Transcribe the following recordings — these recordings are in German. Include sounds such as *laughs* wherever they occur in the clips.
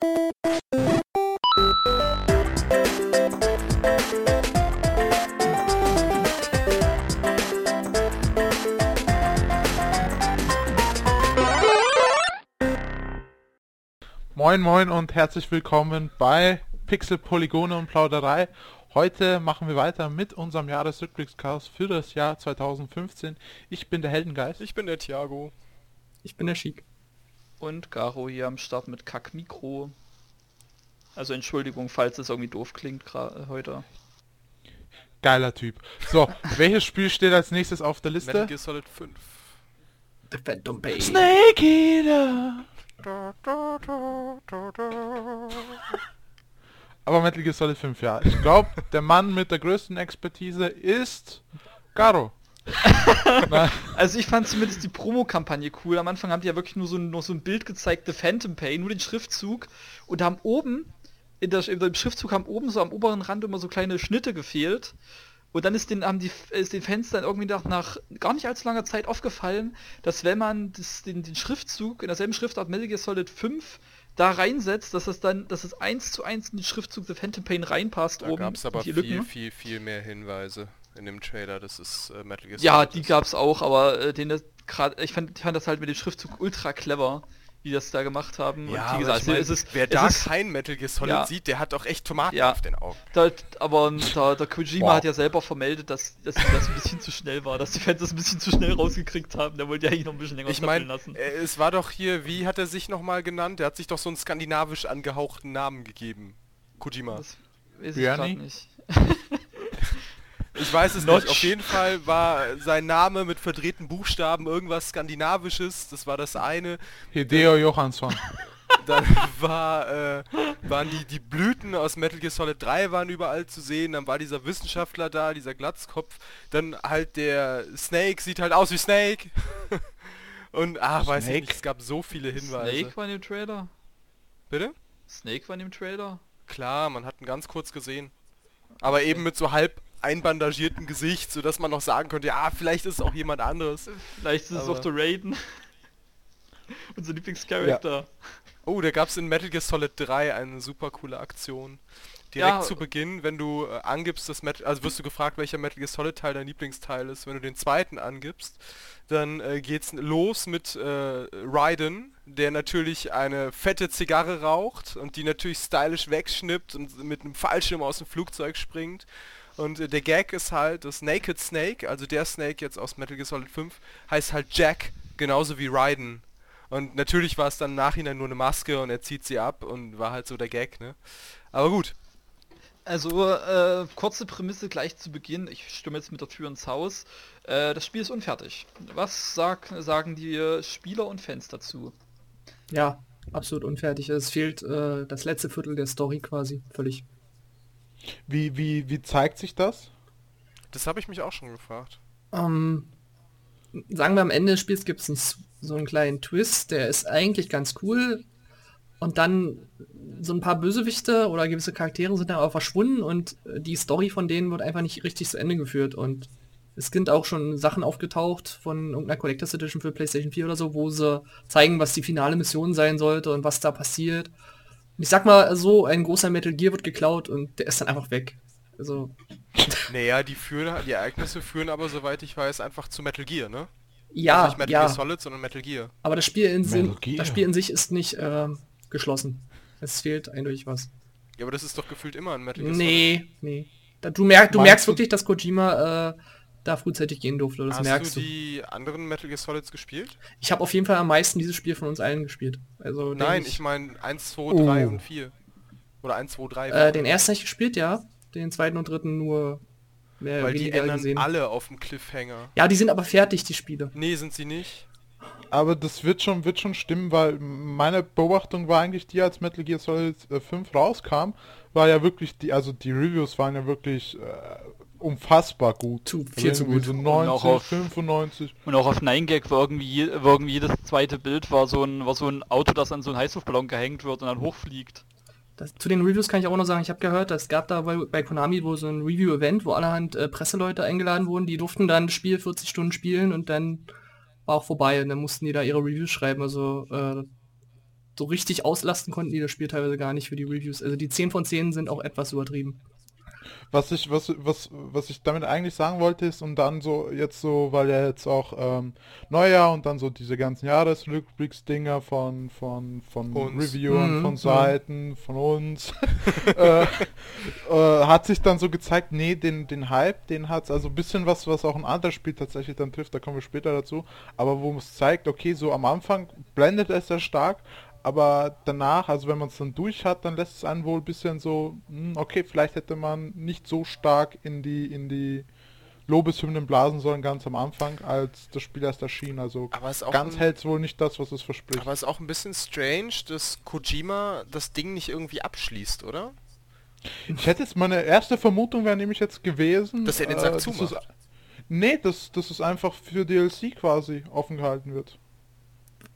Moin Moin und herzlich willkommen bei Pixel, Polygone und Plauderei. Heute machen wir weiter mit unserem Jahresrückblickscast für das Jahr 2015. Ich bin der Heldengeist. Ich bin der Thiago. Ich bin der Chic. Und Garo hier am Start mit Kack-Mikro. Also Entschuldigung, falls es irgendwie doof klingt gerade heute. Geiler Typ. So, *laughs* welches Spiel steht als nächstes auf der Metal Liste? Gear Solid 5. The Phantom Pain. Snake Eater! Aber Metal Gear Solid 5, ja. Ich glaube, der Mann mit der größten Expertise ist Garo. *laughs* Also ich fand zumindest die Promo-Kampagne cool. Am Anfang haben die ja wirklich nur so, ein- nur so ein Bild gezeigt, The Phantom Pain, nur den Schriftzug. Und haben oben, in der, in dem Schriftzug haben oben so am oberen Rand immer so kleine Schnitte gefehlt. Und dann ist den, haben die, ist den Fans dann irgendwie nach, nach gar nicht allzu langer Zeit aufgefallen, dass wenn man das, den, den Schriftzug in derselben Schriftart Metal Gear Solid 5 da reinsetzt, dass das dann, dass es eins zu eins in den Schriftzug The Phantom Pain reinpasst Da oben. gab es aber viel, Lücken. viel, viel mehr Hinweise in dem Trailer. Das ist äh, Metal Gear Ja, die ist. gab's auch, aber äh, den das grad, ich fand, ich fand das halt mit dem Schriftzug ultra clever, wie die das da gemacht haben. Ja, und wie gesagt, ich mein, es ist, wer es da ist, kein Metal Gear Solid Ja. sieht, der hat doch echt Tomaten Ja. auf den Augen. da, aber der, der Kojima Wow. hat ja selber vermeldet, dass, dass das ein bisschen zu schnell war, dass die Fans das ein bisschen zu schnell rausgekriegt haben. Der wollte ja eigentlich noch ein bisschen länger Ich meine, lassen. es war doch hier, wie hat er sich nochmal genannt? Der hat sich doch so einen skandinavisch angehauchten Namen gegeben. Kojima. Das weiß ich nicht. *laughs* Ich weiß es Notch. nicht. Auf jeden Fall war sein Name mit verdrehten Buchstaben irgendwas Skandinavisches. Das war das eine. Hideo Johansson. *laughs* Dann war, äh, waren die, die Blüten aus Metal Gear Solid 3 waren überall zu sehen. Dann war dieser Wissenschaftler da, dieser Glatzkopf. Dann halt der Snake, sieht halt aus wie Snake. *laughs* Und ach, weiß ich Snake? nicht, es gab so viele Hinweise. Snake war in dem Trailer? Bitte? Snake war in dem Trailer? Klar, man hat ihn ganz kurz gesehen. Aber eben mit so halb einbandagiertem Gesicht, sodass man noch sagen könnte, ja, vielleicht ist es auch jemand anderes. Vielleicht ist es Aber- auch der Raiden. *laughs* Unser Lieblingscharakter. Oh, da gab es in Metal Gear Solid 3 eine super coole Aktion. Direkt Ja. zu Beginn, wenn du äh, angibst, das Metal, also wirst du gefragt, welcher Metal Gear Solid Teil dein Lieblingsteil ist. Wenn du den zweiten angibst, dann äh, geht's los mit äh, Raiden, der natürlich eine fette Zigarre raucht und die natürlich stylisch wegschnippt und mit einem Fallschirm aus dem Flugzeug springt. Und äh, der Gag ist halt, dass Naked Snake, also der Snake jetzt aus Metal Gear Solid 5, heißt halt Jack, genauso wie Raiden. Und natürlich war es dann im Nachhinein nur eine Maske und er zieht sie ab und war halt so der Gag, ne? Aber gut. Also, äh, kurze Prämisse gleich zu Beginn. Ich stimme jetzt mit der Tür ins Haus. Äh, das Spiel ist unfertig. Was sag, sagen die äh, Spieler und Fans dazu? Ja, absolut unfertig. Es fehlt äh, das letzte Viertel der Story quasi. Völlig. Wie, wie, wie zeigt sich das? Das habe ich mich auch schon gefragt. Ähm, sagen wir am Ende des Spiels gibt es so einen kleinen Twist, der ist eigentlich ganz cool. Und dann so ein paar Bösewichte oder gewisse Charaktere sind dann aber verschwunden und äh, die Story von denen wird einfach nicht richtig zu Ende geführt. Und es sind auch schon Sachen aufgetaucht von irgendeiner Collectors Edition für PlayStation 4 oder so, wo sie zeigen, was die finale Mission sein sollte und was da passiert. Ich sag mal so, ein großer Metal Gear wird geklaut und der ist dann einfach weg. Also, *laughs* Naja, die führen, die Ereignisse führen aber, soweit ich weiß, einfach zu Metal Gear, ne? ja, also nicht Metal ja. Gear Solid, sondern Metal Gear. Aber das Spiel in, Sinn, das Spiel in sich ist nicht ähm, geschlossen. Es fehlt eindeutig was. Ja, aber das ist doch gefühlt immer ein Metal Gear Solid. Nee, nee. Da, du, merk, du Meinst merkst du- wirklich, dass Kojima äh, da frühzeitig gehen durfte. Das Hast merkst du du. die anderen Metal Gear Solids gespielt? Ich habe auf jeden Fall am meisten dieses Spiel von uns allen gespielt. Also Nein, ich, ich meine 1, 2, 3 Oh. und 4. Oder 1, 2, 3. äh, den ersten hab ich gespielt, ja. Den zweiten und dritten nur mehr weil die ändern gesehen. alle auf dem Cliffhanger. Ja, die sind aber fertig, die Spiele. Nee, sind sie nicht. Aber das wird schon, wird schon stimmen, weil meine Beobachtung war eigentlich die, als Metal Gear Solid äh, 5 rauskam, war ja wirklich die, also die Reviews waren ja wirklich äh, unfassbar gut. Zu- Also viel zu gut. So Und 90, auch auf- 95. Und auch auf 9gag war irgendwie, war irgendwie jedes zweite Bild war so ein, war so ein Auto, das an so einen Heißluftballon gehängt wird und dann hochfliegt. Das, zu den Reviews kann ich auch noch sagen, ich habe gehört, es gab da bei, bei Konami wohl so ein Review-Event, wo allerhand äh, Presseleute eingeladen wurden, die durften dann das Spiel 40 Stunden spielen und dann war auch vorbei und dann mussten die da ihre Reviews schreiben. Also äh, so richtig auslasten konnten die das Spiel teilweise gar nicht für die Reviews. Also die 10 von 10 sind auch etwas übertrieben. Was ich, was, was, was ich damit eigentlich sagen wollte ist, und dann so, jetzt so, weil ja jetzt auch ähm, Neujahr und dann so diese ganzen Jahresrückblicksdinger von, von, von Uns. Reviewern, Mhm, von mhm. Seiten, von uns, *laughs* äh, äh, hat sich dann so gezeigt, nee, den, den Hype, den hat's, also ein bisschen was, was auch ein anderes Spiel tatsächlich dann trifft, da kommen wir später dazu, aber wo es zeigt, okay, so am Anfang blendet es sehr stark, aber danach, also wenn man es dann durch hat, dann lässt es einen wohl ein bisschen so, hm, okay, vielleicht hätte man nicht so stark in die, in die Lobeshymnen blasen sollen ganz am Anfang, als das Spiel erst erschien. Also Aber es ist auch ganz hält es wohl nicht das, was es verspricht. Aber es ist auch ein bisschen strange, dass Kojima das Ding nicht irgendwie abschließt, oder? Ich hätte jetzt meine erste Vermutung wäre nämlich jetzt gewesen, Dass er den Sack dass zumacht. es- Nee, dass, dass es einfach für DLC quasi offen gehalten wird.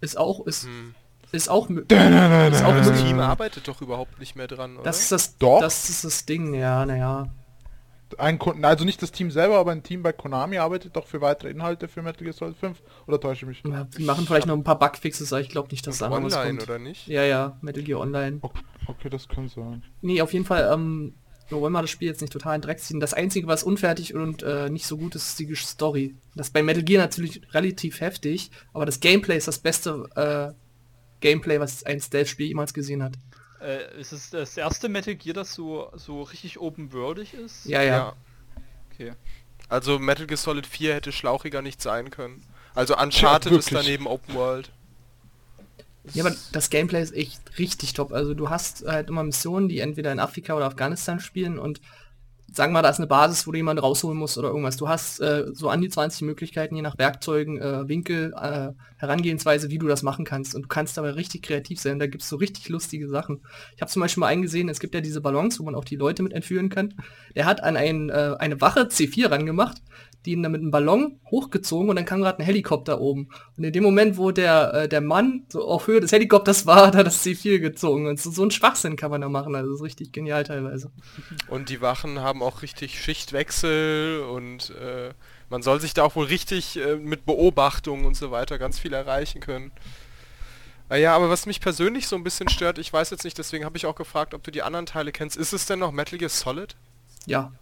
Ist auch, ist, Hm. Ist auch, Ist auch Das möglich. Team arbeitet doch überhaupt nicht mehr dran, oder? das ist das, Doch. das ist das Ding, ja, naja. Ein Kunden, also nicht das Team selber, aber ein Team bei Konami arbeitet doch für weitere Inhalte für Metal Gear Solid 5. Oder täusche ich mich? Ja, Die machen vielleicht noch ein paar Bugfixes, aber ich glaube nicht, dass da noch was kommt. oder nicht? Ja, ja, Metal Gear Online. Okay, das kann sein. Nee, auf jeden Fall, ähm, wir wollen mal das Spiel jetzt nicht total in Dreck ziehen. Das Einzige, was unfertig und äh, nicht so gut ist, ist die Story. Das ist bei Metal Gear natürlich relativ heftig, aber das Gameplay ist das beste äh, Gameplay, was ein Stealth-Spiel jemals gesehen hat. Äh, ist es das erste Metal Gear, das so, so richtig open-worldig ist? Ja, ja. Okay. Also Metal Gear Solid 4 hätte schlauchiger nicht sein können. Also Uncharted ist wirklich. daneben Open World. Ja, aber das Gameplay ist echt richtig top. Also du hast halt immer Missionen, die entweder in Afrika oder Afghanistan spielen und sagen wir mal, da ist eine Basis, wo du jemanden rausholen musst oder irgendwas. Du hast äh, so an die 20 Möglichkeiten, je nach Werkzeugen, äh, Winkel, äh, Herangehensweise, wie du das machen kannst. Und du kannst dabei richtig kreativ sein. Da gibt es so richtig lustige Sachen. Ich habe zum Beispiel mal eingesehen, es gibt ja diese Ballons, wo man auch die Leute mit entführen kann. Der hat an ein, äh, eine Wache C4 rangemacht, die ihn dann mit einem Ballon hochgezogen und dann kam gerade ein Helikopter oben. Und in dem Moment, wo der, äh, der Mann so auf Höhe des Helikopters war, *laughs* hat er das C4 gezogen. Und so, so ein Schwachsinn kann man da machen. Also das ist richtig genial teilweise. Und die Wachen haben auch richtig Schichtwechsel und äh, man soll sich da auch wohl richtig äh, mit Beobachtung und so weiter ganz viel erreichen können. Ah ja, aber was mich persönlich so ein bisschen stört, ich weiß jetzt nicht, deswegen habe ich auch gefragt, ob du die anderen Teile kennst. Ist es denn noch Metal Gear Solid? Ja.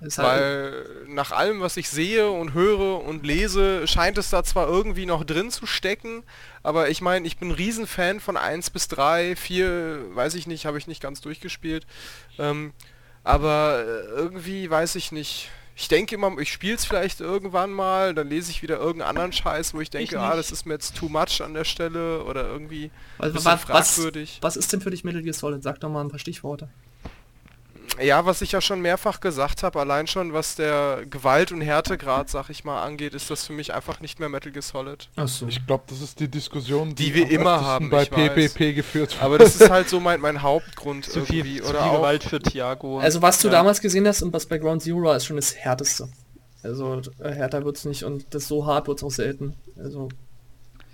Halt, Weil nach allem, was ich sehe und höre und lese, scheint es da zwar irgendwie noch drin zu stecken, aber ich meine, ich bin ein Riesenfan von 1 bis 3, 4, weiß ich nicht, habe ich nicht ganz durchgespielt. Ähm, aber äh, irgendwie weiß ich nicht. Ich denke immer, ich spiele es vielleicht irgendwann mal, dann lese ich wieder irgendeinen anderen Scheiß, wo ich denke, ah, nicht. das ist mir jetzt too much an der Stelle oder irgendwie ein was, bisschen was, was, fragwürdig. was ist denn für dich Metal Gear Solid? Sag doch mal ein paar Stichworte. Ja, was ich ja schon mehrfach gesagt habe, allein schon was der Gewalt- und Härtegrad, sag ich mal, angeht, ist das für mich einfach nicht mehr Metal Gear Solid. Achso. Ich glaube, das ist die Diskussion, Die wir am immer haben, bei ich weiß. PPP geführt wird. Aber das ist halt so mein, mein Hauptgrund Zu irgendwie. viel, zu oder viel auch, Gewalt für Thiago. Also was du Ja. damals gesehen hast und was bei Ground Zero war, ist schon das härteste. Also äh, härter wird's nicht und das so hart wird's auch selten. Also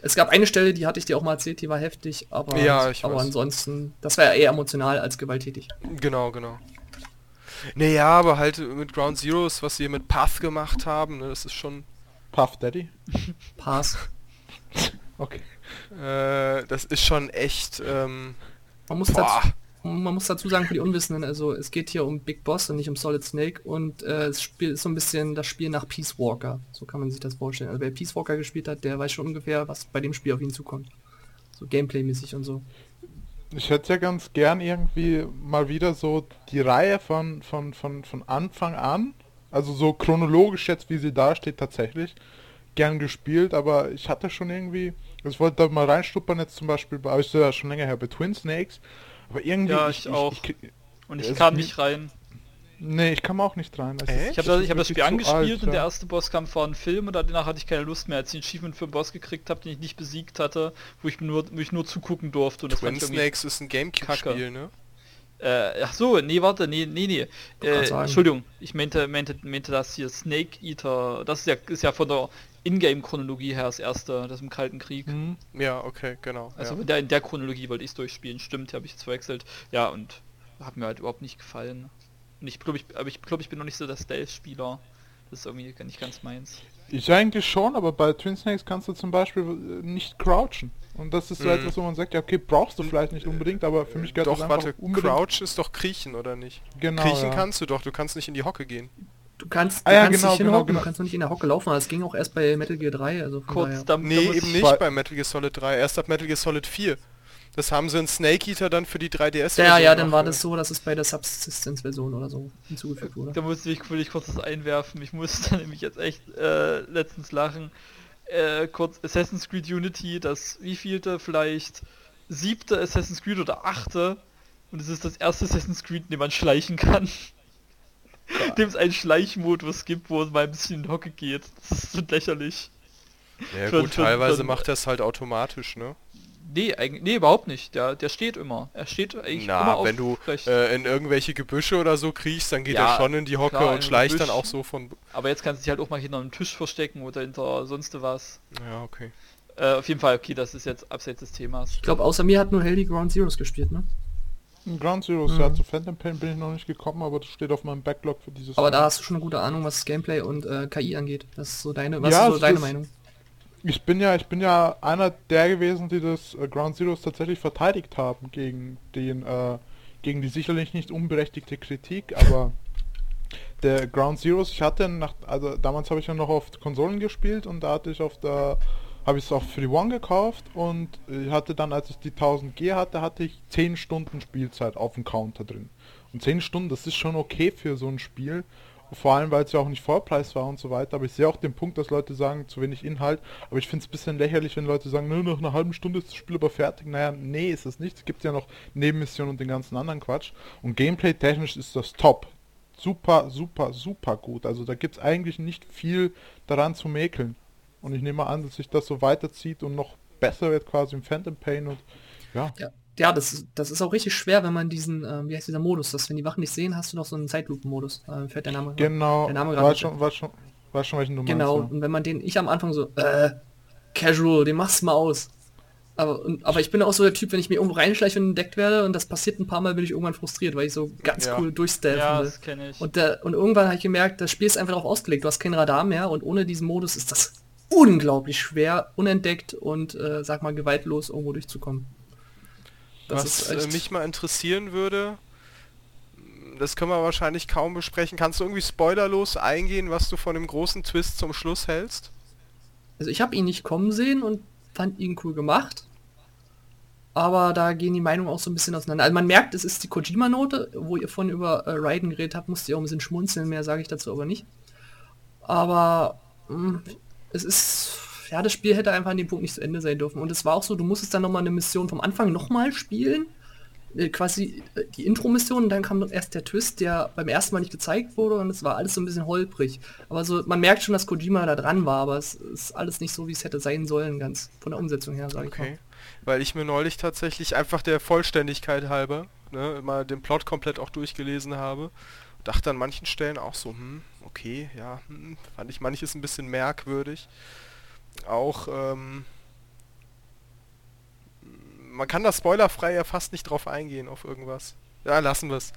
es gab eine Stelle, die hatte ich dir auch mal erzählt, die war heftig, aber, Ja, ich aber weiß. ansonsten, das war ja eher emotional als gewalttätig. Genau, genau. Naja, aber halt mit Ground Zeroes, was sie mit Path gemacht haben, ne, das ist schon, Puff Daddy. *laughs* Pass. Okay. äh, das ist schon echt, ähm, Man muss, dazu, man muss dazu sagen, für die Unwissenden, also es geht hier um Big Boss und nicht um Solid Snake und äh, es Spiel ist so ein bisschen das Spiel nach Peace Walker. So kann man sich das vorstellen. Also wer Peace Walker gespielt hat, der weiß schon ungefähr, was bei dem Spiel auf ihn zukommt. So Gameplay-mäßig und so. Ich hätte ja ganz gern irgendwie mal wieder so die Reihe von, von, von, von Anfang an, also so chronologisch jetzt, wie sie da steht, tatsächlich gern gespielt, aber ich hatte schon irgendwie, also ich wollte da mal reinstuppern jetzt zum Beispiel bei, ist ja schon länger her, bei Twin Snakes, aber irgendwie... Ja, ich auch. Ich, und ich kam nicht rein. Nee, ich kam auch nicht rein. Ist- Ich habe das, ich hab das Spiel angespielt alt, und der ja. erste Bosskampf war ein Film und danach hatte ich keine Lust mehr, als ich einen Achievement für einen Boss gekriegt habe, den ich nicht besiegt hatte, wo ich nur, wo ich nur zugucken durfte. Und das Twin Snakes ist ein Gamecube-Spiel, ne? Äh, ach so, nee, warte, nee, nee, nee. Äh. Entschuldigung, ich meinte, meinte, meinte das hier Snake Eater. Das ist ja, ist ja von der Ingame-Chronologie her das erste, das im Kalten Krieg. Mhm. Ja, okay, genau. Also ja. in, der, in der Chronologie wollte ich es durchspielen. Stimmt, habe ich jetzt verwechselt. Ja, und hat mir halt überhaupt nicht gefallen. Und ich glaube, ich, aber ich glaube, ich bin noch nicht so der Stealth-Spieler. Das ist irgendwie gar nicht ganz meins. Ich eigentlich schon, aber bei Twin Snakes kannst du zum Beispiel äh, nicht crouchen. Und das ist so Mhm. etwas, wo man sagt, ja okay, brauchst du vielleicht nicht unbedingt, aber für mich gehört Doch, das einfach warte, unbedingt. Crouch ist doch Kriechen, oder nicht? Genau, Kriechen ja. kannst du doch, du kannst nicht in die Hocke gehen. Du kannst, du Ah ja, kannst genau, nicht genau, hinhocken, genau. du kannst noch nicht in der Hocke laufen, aber das ging auch erst bei Metal Gear 3, also von Kurz, daher. da, Nee, eben ich- nicht bei Metal Gear Solid 3, erst ab Metal Gear Solid 4. Das haben sie in Snake Eater dann für die 3DS Ja, ja, dann war das so, dass es bei der Subsistence-Version oder so hinzugefügt wurde. Da muss ich, will ich kurz was einwerfen. Ich musste *laughs* nämlich jetzt echt äh, letztens lachen. Äh, kurz Assassin's Creed Unity, das wievielte vielleicht siebte Assassin's Creed oder achte. Und es ist das erste Assassin's Creed, in dem man schleichen kann. In *laughs* dem es einen Schleichmodus gibt, wo es mal ein bisschen in die Hocke geht. Das ist so lächerlich. Ja Für- gut, für- teilweise für- macht er es halt automatisch, ne? Nee, eigentlich, nee, überhaupt nicht. Der, der steht immer. Er steht eigentlich immer Na, auf wenn du äh, in irgendwelche Gebüsche oder so kriechst, dann geht Ja, er schon in die Hocke klar, und schleicht dann Gebüsch. auch so von... Aber jetzt kannst du dich halt auch mal hinter einem Tisch verstecken oder hinter sonst was. Ja, okay. Äh, auf jeden Fall, okay, das ist jetzt abseits des Themas. Ich glaube, außer mir hat nur Helly Ground Zeroes gespielt, ne? In Ground Zeroes, Mhm. ja, zu Phantom Pain bin ich noch nicht gekommen, aber das steht auf meinem Backlog für dieses Aber Jahr. da hast du schon eine gute Ahnung, was das Gameplay und äh, KI angeht. Das ist so deine, was Ja, ist so deine ist- Meinung? Ich bin ja, ich bin ja einer der gewesen, die das äh, Ground Zeroes tatsächlich verteidigt haben gegen den, äh, gegen die sicherlich nicht unberechtigte Kritik, aber der Ground Zeroes, ich hatte nach, also damals habe ich ja noch auf Konsolen gespielt und da hatte ich auf der, habe ich es auf Free One gekauft und hatte dann, als ich die 1000G hatte, hatte ich 10 Stunden Spielzeit auf dem Counter drin. Und 10 Stunden, das ist schon okay für so ein Spiel. Vor allem, weil es ja auch nicht Vollpreis war und so weiter. Aber ich sehe auch den Punkt, dass Leute sagen, zu wenig Inhalt. Aber ich finde es ein bisschen lächerlich, wenn Leute sagen, nur nach einer halben Stunde ist das Spiel aber fertig. Naja, nee, ist es nicht. Es gibt ja noch Nebenmissionen und den ganzen anderen Quatsch. Und Gameplay-technisch ist das top. Super, super, super gut. Also da gibt es eigentlich nicht viel daran zu mäkeln. Und ich nehme an, dass sich das so weiterzieht und noch besser wird quasi im Phantom Pain und ja. Ja, ja das, ist- das ist auch richtig schwer, wenn man diesen, ähm, wie heißt dieser Modus, dass wenn die Wachen nicht sehen, hast du noch so einen Zeitlupen-Modus. Äh, fällt der Name. Genau, Der Name gerade war schon, war schon, war schon welchen du Genau, meinst. und wenn man den, ich am Anfang so, äh, casual, den machst du mal aus. Aber, und, aber ich bin auch so der Typ, wenn ich mir irgendwo reinschleiche und entdeckt werde und das passiert ein paar Mal, bin ich irgendwann frustriert, weil ich so ganz Ja. cool durchstealthen Ja, will. das kenne ich. Und, der, und irgendwann habe ich gemerkt, das Spiel ist einfach darauf ausgelegt, du hast kein Radar mehr und ohne diesen Modus ist das unglaublich schwer, unentdeckt und, äh, sag mal, gewaltlos irgendwo durchzukommen. Das Was ist äh, echt- mich mal interessieren würde, das können wir wahrscheinlich kaum besprechen. Kannst du irgendwie spoilerlos eingehen, was du von dem großen Twist zum Schluss hältst? Also ich habe ihn nicht kommen sehen und fand ihn cool gemacht. Aber da gehen die Meinungen auch so ein bisschen auseinander. Also man merkt, es ist die Kojima-Note, wo ihr vorhin über äh, Raiden geredet habt, musst ihr auch ein bisschen schmunzeln, mehr sage ich dazu aber nicht. Aber mh, es ist, ja, das Spiel hätte einfach an dem Punkt nicht zu Ende sein dürfen. Und es war auch so, du musstest dann nochmal eine Mission vom Anfang nochmal spielen. Äh, quasi äh, die Intro-Mission und dann kam erst der Twist, der beim ersten Mal nicht gezeigt wurde und es war alles so ein bisschen holprig. Aber so, man merkt schon, dass Kojima da dran war, aber es ist alles nicht so, wie es hätte sein sollen, ganz von der Umsetzung her, sage ich mal. Okay. Weil ich mir neulich tatsächlich einfach der Vollständigkeit halber ne, mal den Plot komplett auch durchgelesen habe. Dachte an manchen Stellen auch so, hm, okay, ja, hm, fand ich manches ein bisschen merkwürdig. Auch, ähm, man kann da spoilerfrei ja fast nicht drauf eingehen auf irgendwas. Ja, lassen wir es.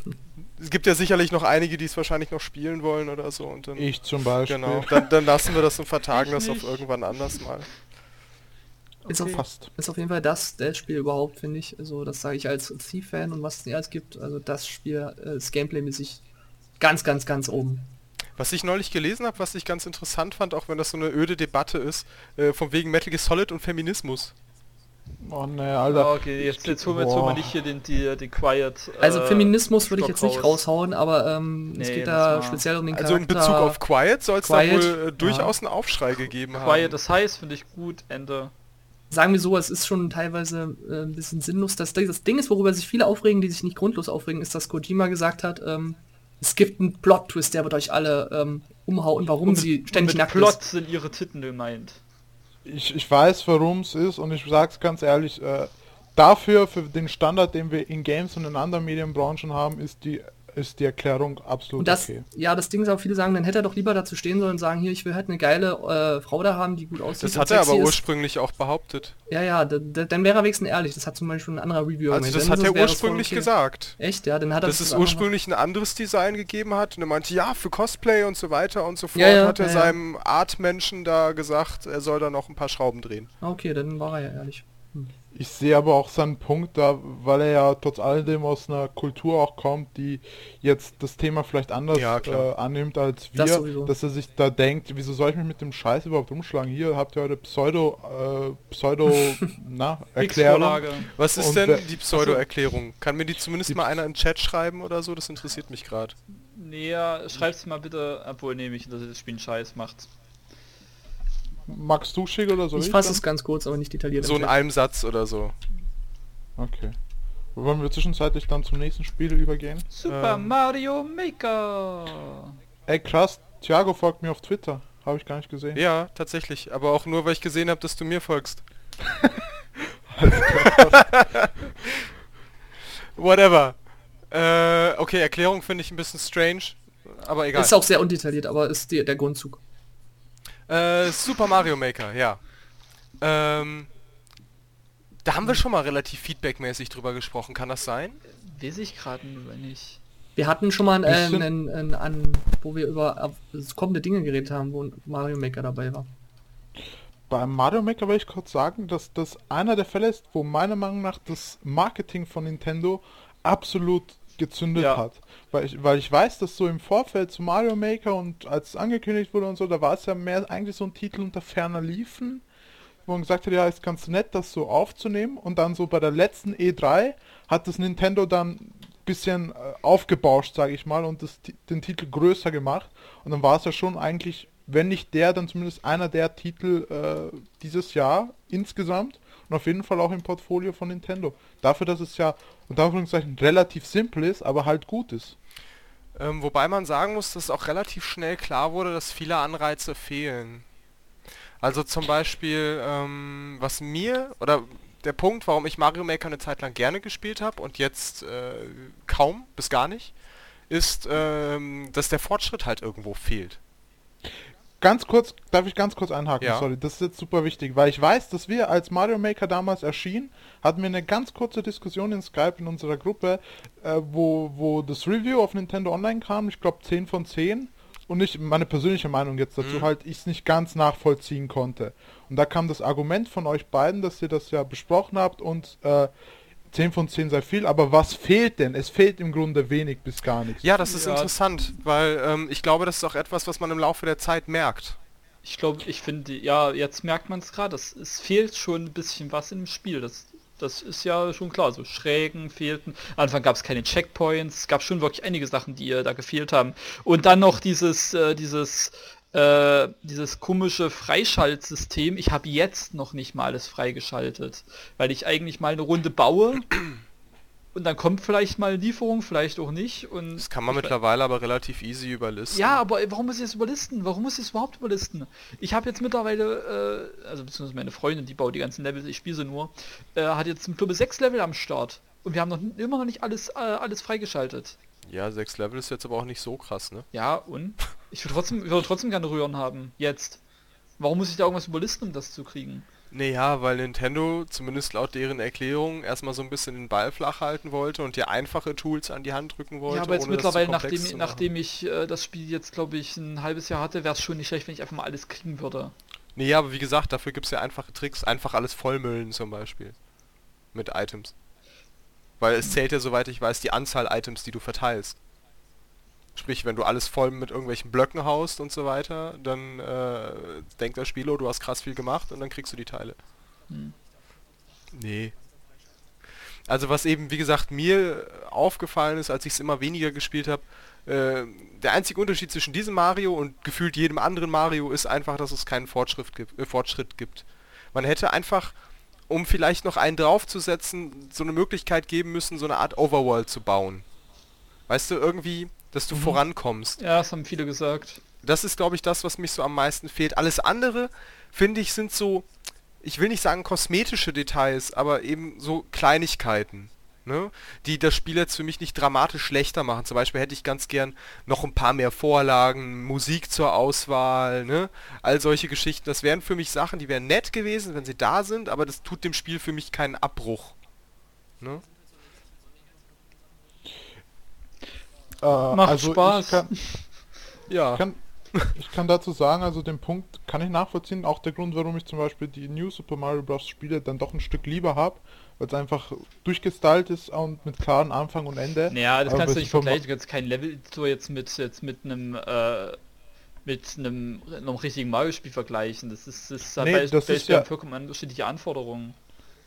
*laughs* es gibt ja sicherlich noch einige, die es wahrscheinlich noch spielen wollen oder so. Und dann, Ich zum Beispiel. genau, dann, dann lassen wir das und vertagen Ich das auf irgendwann anders mal. Ist, auf, Fast. ist auf jeden Fall das, das Spiel überhaupt, finde ich. Also das sage ich als Thief-Fan und was es nicht alles gibt. Also das Spiel äh, ist Gameplay-mäßig ganz, ganz, ganz oben. Was ich neulich gelesen habe, was ich ganz interessant fand, auch wenn das so eine öde Debatte ist, äh, von wegen Metal Gear Solid und Feminismus. Oh ne, Alter. Okay, jetzt, jetzt holen wir jetzt holen wir Boah. nicht hier den, die, den Quiet. Also äh, Feminismus würde ich jetzt nicht raus. raushauen, aber ähm, es Nee, geht das da war- speziell um den Also in Charakter. Bezug auf Quiet soll es da Quiet, wohl äh, ja. durchaus einen Aufschrei gegeben haben. Quiet das heißt, finde ich gut, Ende. sagen wir so, es ist schon teilweise äh, ein bisschen sinnlos. Das, das Ding ist, worüber sich viele aufregen, die sich nicht grundlos aufregen, ist, dass Kojima gesagt hat, ähm, es gibt einen Plot-Twist, der wird euch alle ähm, umhauen, warum sie ständig mit nackt Plot ist. sind ihre Titten gemeint. Ich, ich weiß, warum es ist und ich sag's ganz ehrlich, äh, dafür, für den Standard, den wir in Games und in anderen Medienbranchen haben, ist die ist die Erklärung absolut Und das, okay. ja, das Ding ist auch, viele sagen, dann hätte er doch lieber dazu stehen sollen und sagen, hier, ich will halt eine geile äh, Frau da haben, die gut aussieht. Das hat er aber ist. ursprünglich auch behauptet. Ja, ja, da, da, dann wäre er wenigstens ehrlich. Das hat zum Beispiel ein anderer Reviewer Also das Dann hat er es- es ursprünglich okay. gesagt. Echt, ja, dann hat er Dass es andere- ursprünglich ein anderes Design gegeben hat und er meinte, ja, für Cosplay und so weiter und so fort, Ja, ja, hat er ja, ja. seinem Artmenschen da gesagt, er soll da noch ein paar Schrauben drehen. Ah, Okay, dann war er ja ehrlich. Ich sehe aber auch seinen Punkt da, weil er ja trotz alledem aus einer Kultur auch kommt, die jetzt das Thema vielleicht anders Ja, äh, annimmt als Das wir, sowieso. dass er sich da denkt, wieso soll ich mich mit dem Scheiß überhaupt rumschlagen? Hier habt ihr eure Pseudo, äh, Pseudo, *laughs* na, Erklärung. Was ist Und denn die Pseudo-Erklärung? Kann mir die zumindest mal einer in den Chat schreiben oder so? Das interessiert mich gerade. Nee, ja, schreib's mal bitte, obwohl nee, mich, dass das Spiel einen Scheiß macht. Magst du schicken oder soll ich? ich fasse es ganz kurz, aber nicht detailliert. So in einem Satz oder so. Okay. Wollen wir zwischenzeitlich dann zum nächsten Spiel übergehen? Super Ähm. Mario Maker! Ey krass, Thiago folgt mir auf Twitter. Habe ich gar nicht gesehen. Ja, tatsächlich. Aber auch nur, weil ich gesehen habe, dass du mir folgst. *laughs* Whatever. Äh, okay, Erklärung finde ich ein bisschen strange. Aber egal. Ist auch sehr undetailliert, aber ist die, der Grundzug. Äh, Super Mario Maker, ja. Ähm, da haben wir schon mal relativ feedbackmäßig drüber gesprochen, kann das sein? Weiß ich gerade nicht. Wir hatten schon mal einen, äh, einen, einen, einen, wo wir über kommende Dinge geredet haben, wo Mario Maker dabei war. Bei Mario Maker will ich kurz sagen, dass das einer der Fälle ist, wo meiner Meinung nach das Marketing von Nintendo absolut gezündet Ja. hat. Weil ich, weil ich weiß, dass so im Vorfeld zu Mario Maker und als es angekündigt wurde und so, da war es ja mehr eigentlich so ein Titel unter ferner Liefen, wo man gesagt hat, ja, ist ganz nett, das so aufzunehmen. Und dann so bei der letzten E3 hat das Nintendo dann ein bisschen äh, aufgebauscht, sage ich mal, und das, den Titel größer gemacht. Und dann war es ja schon eigentlich, wenn nicht der, dann zumindest einer der Titel äh, dieses Jahr insgesamt. Und auf jeden Fall auch im Portfolio von Nintendo. Dafür, dass es ja unter Anführungszeichen relativ simpel ist, aber halt gut ist. Ähm, wobei man sagen muss, dass auch relativ schnell klar wurde, dass viele Anreize fehlen. Also zum Beispiel, ähm, was mir, oder der Punkt, warum ich Mario Maker eine Zeit lang gerne gespielt habe und jetzt äh, kaum bis gar nicht, ist, ähm, dass der Fortschritt halt irgendwo fehlt. Ganz kurz, darf ich ganz kurz einhaken, Ja. sorry, das ist jetzt super wichtig, weil ich weiß, dass wir als Mario Maker damals erschien, hatten wir eine ganz kurze Diskussion in Skype in unserer Gruppe, äh, wo, wo das Review auf Nintendo Online kam, ich glaube 10 von 10 und ich, meine persönliche Meinung jetzt dazu Mhm. halt, ich es nicht ganz nachvollziehen konnte. Und da kam das Argument von euch beiden, dass ihr das ja besprochen habt und äh, 10 von 10 sei viel, aber was fehlt denn? Es fehlt im Grunde wenig bis gar nichts. Ja, das ist Ja. interessant, weil ähm, ich glaube, das ist auch etwas, was man im Laufe der Zeit merkt. Ich glaube, ich finde, ja, jetzt merkt man es gerade, es es fehlt schon ein bisschen was im Spiel. Das, das ist ja schon klar, so Schrägen fehlten. Am Anfang gab es keine Checkpoints, es gab schon wirklich einige Sachen, die äh, da gefehlt haben. Und dann noch dieses, äh, dieses, äh, dieses komische Freischaltsystem. Ich habe jetzt noch nicht mal alles freigeschaltet, weil ich eigentlich mal eine Runde baue und dann kommt vielleicht mal eine Lieferung, vielleicht auch nicht. Und Das kann man mittlerweile aber relativ easy überlisten. ja, aber warum muss ich das überlisten? Warum muss ich es überhaupt überlisten? Ich habe jetzt mittlerweile, äh, also beziehungsweise meine Freundin, die baut die ganzen Levels, ich spiele sie nur, äh, hat jetzt im Club 6 Level am Start. Und wir haben noch immer noch nicht alles, äh, alles freigeschaltet. Ja, sechs Level ist jetzt aber auch nicht so krass, ne? Ja, und? Ich würde trotzdem, ich würde trotzdem gerne Röhren haben. Jetzt. Warum muss ich da irgendwas überlisten, um das zu kriegen? Naja, weil Nintendo, zumindest laut deren Erklärung, erstmal so ein bisschen den Ball flach halten wollte und dir einfache Tools an die Hand drücken wollte. ja, aber jetzt mittlerweile, nachdem, nachdem ich äh, das Spiel jetzt, glaube ich, ein halbes Jahr hatte, wäre es schon nicht schlecht, wenn ich einfach mal alles kriegen würde. Nee, ja, aber wie gesagt, dafür gibt es ja einfache Tricks. Einfach alles vollmüllen zum Beispiel. Mit Items. Weil es zählt ja, soweit ich weiß, die Anzahl Items, die du verteilst. Sprich, wenn du alles voll mit irgendwelchen Blöcken haust und so weiter, dann äh, denkt der Spieler, du hast krass viel gemacht und dann kriegst du die Teile. Hm. Nee. Also was eben, wie gesagt, mir aufgefallen ist, als ich es immer weniger gespielt habe, äh, der einzige Unterschied zwischen diesem Mario und gefühlt jedem anderen Mario ist einfach, dass es keinen Fortschritt gibt. Äh, Fortschritt gibt. Man hätte einfach, um vielleicht noch einen draufzusetzen, so eine Möglichkeit geben müssen, so eine Art Overworld zu bauen. Weißt du, irgendwie, dass du Mhm. vorankommst. Ja, das haben viele gesagt. Das ist, glaube ich, das, was mich so am meisten fehlt. Alles andere, finde ich, sind so, ich will nicht sagen kosmetische Details, aber eben so Kleinigkeiten. Ne? die das Spiel jetzt für mich nicht dramatisch schlechter machen. Zum Beispiel hätte ich ganz gern noch ein paar mehr Vorlagen, Musik zur Auswahl, ne? all solche Geschichten. Das wären für mich Sachen, die wären nett gewesen, wenn sie da sind, aber das tut dem Spiel für mich keinen Abbruch. Ne? Äh, Macht also Spaß. Ich kann, *laughs* Ja. ich, kann, ich kann dazu sagen, also den Punkt kann ich nachvollziehen. Auch der Grund, warum ich zum Beispiel die New Super Mario Bros. Spiele dann doch ein Stück lieber habe, weil es einfach durchgestylt ist und mit klaren Anfang und Ende. Naja, das Aber kannst du nicht vergleichen. Du kannst kein Level-Editor jetzt mit jetzt mit einem äh, mit einem, einem richtigen Mario-Spiel vergleichen. Das ist, das ist Nee, bei, das ist ja- vollkommen unterschiedliche Anforderungen.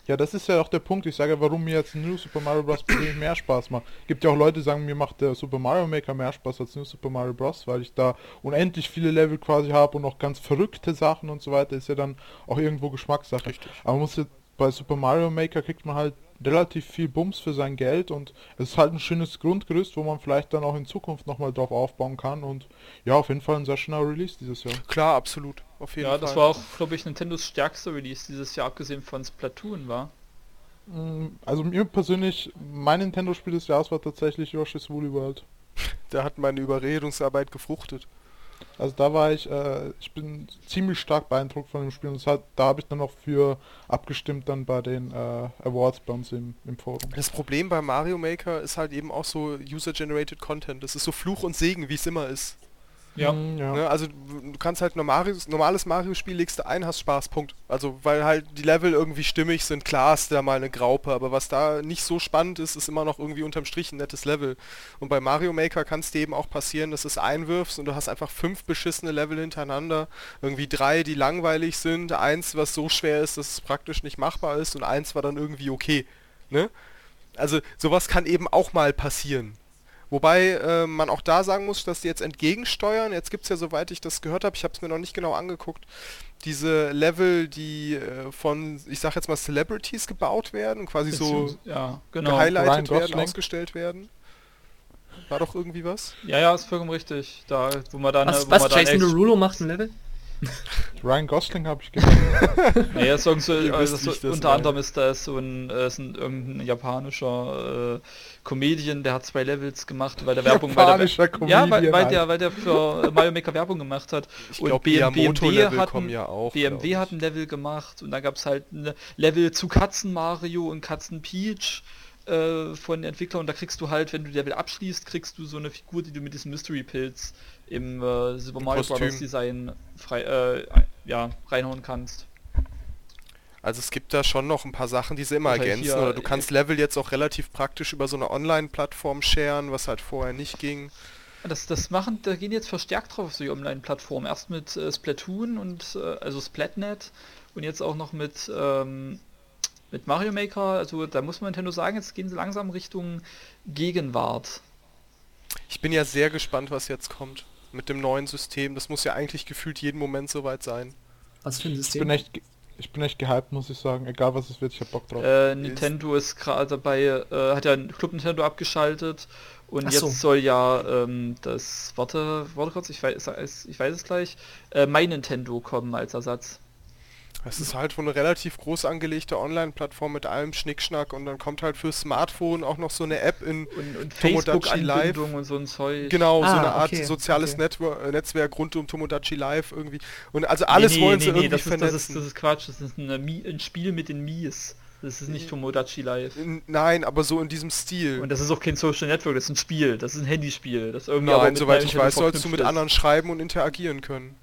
Ja, das ist ja auch der Punkt. Ich sage, warum mir jetzt New Super Mario Bros. persönlich *coughs* mehr Spaß macht. Gibt ja auch Leute, die sagen, mir macht der Super Mario Maker mehr Spaß als New Super Mario Bros., weil ich da unendlich viele Level quasi habe und noch ganz verrückte Sachen und so weiter. Ist ja dann auch irgendwo Geschmackssache. Richtig. Aber man muss jetzt, bei Super Mario Maker kriegt man halt relativ viel Bums für sein Geld und es ist halt ein schönes Grundgerüst, wo man vielleicht dann auch in Zukunft nochmal drauf aufbauen kann und ja, auf jeden Fall ein sehr schöner Release dieses Jahr. Klar, absolut. Auf jeden Ja, Fall. das war auch, glaube ich, Nintendos stärkster Release dieses Jahr, abgesehen von Splatoon, war. Mm, Also mir persönlich, mein Nintendo-Spiel des Jahres war tatsächlich Yoshi's Woolly World. *laughs* Da hat meine Überredungsarbeit gefruchtet. Also da war ich, äh, ich bin ziemlich stark beeindruckt von dem Spiel und hat, da habe ich dann noch für abgestimmt dann bei den äh, Awards bei uns im, im Forum. Das Problem bei Mario Maker ist halt eben auch so User-Generated Content. Das ist so Fluch und Segen, wie es immer ist. Ja. Mm, ja. Ne? Also du du kannst halt normales, normales Mario-Spiel legst du ein, hast Spaß, Punkt. Also weil halt die Level irgendwie stimmig sind, klar ist da mal eine Graupe, aber was da nicht so spannend ist, ist immer noch irgendwie unterm Strich ein nettes Level. Und bei Mario Maker kann es dir eben auch passieren, dass du es einwirfst und du hast einfach fünf beschissene Level hintereinander. Irgendwie drei, die langweilig sind, eins, was so schwer ist, dass es praktisch nicht machbar ist und eins war dann irgendwie okay. Ne? Also sowas kann eben auch mal passieren. Wobei äh, man auch da sagen muss, dass die jetzt entgegensteuern. Jetzt gibt es ja, soweit ich das gehört habe, ich habe es mir noch nicht genau angeguckt, diese Level, die äh, von, ich sag jetzt mal, Celebrities gebaut werden, quasi so ja, genau. Gehighlightet werden, ausgestellt werden. War doch irgendwie was? Ja, ja, ist vollkommen richtig. Da, wo man dann, Was, wo was man dann Jason Derulo macht ein Level? Ryan Gosling habe ich gesehen. *laughs* Nee, irgend so, also so, das unter meine. anderem ist da so ein, äh, ist ein irgendein japanischer äh, Comedian, der hat zwei Levels gemacht, weil der *laughs* Werbung, weil der, ja, weil, Comedian, weil Alter. der, weil der für äh, Mario Maker Werbung gemacht hat. Ich Und glaube, BM, BMW hatten, kommen ja auch. BMW glaub hat ein Level gemacht und da gab es halt ein Level zu Katzen Mario und Katzen Peach äh, von den Entwicklern und da kriegst du halt, wenn du die Level abschließt, kriegst du so eine Figur, die du mit diesem Mystery Pilz im äh, Super Mario. Bros. Design frei, äh, ja, reinhauen kannst. Also es gibt da schon noch ein paar Sachen, die sie immer Oder ergänzen. hier, Oder du äh, kannst Level jetzt auch relativ praktisch über so eine Online-Plattform sharen, was halt vorher nicht ging. Das, das machen, da gehen jetzt verstärkt drauf, so die Online-Plattformen. Erst mit äh, Splatoon und äh, also Splatnet und jetzt auch noch mit, ähm, mit Mario Maker. Also da muss man Nintendo sagen, jetzt gehen sie langsam Richtung Gegenwart. Ich bin ja sehr gespannt, was jetzt kommt mit dem neuen System. Das muss ja eigentlich gefühlt jeden Moment soweit sein. Was für ein Ich bin System? echt, ich bin echt gehypt, muss ich sagen. Egal was es wird, ich hab Bock drauf. Äh, Nintendo ist gerade dabei, äh, hat ja Club Nintendo abgeschaltet und Ach jetzt so. soll ja ähm, das, warte, warte kurz, ich weiß, ich weiß es gleich, äh, My Nintendo kommen als Ersatz. Es ist halt schon eine relativ groß angelegte Online-Plattform mit allem Schnickschnack und dann kommt halt fürs Smartphone auch noch so eine App in Und, und Tomodachi Live. Und so ein Zeug. Genau, so Ah, eine Art okay, soziales okay. Netwer äh, Netzwerk rund um Tomodachi Live irgendwie. Und also alles Nee, nee, wollen sie nee, nee, irgendwie das ist, das, vernetzen. ist, das ist Quatsch, das ist eine Mi ein Spiel mit den Mies. Das ist nicht Tomodachi Live. Nein, aber so in diesem Stil. Und das ist auch kein Social Network, das ist ein Spiel, das ist ein Handyspiel. Das irgendwie Nein, soweit ich weiß, sollst du mit ist. anderen schreiben und interagieren können.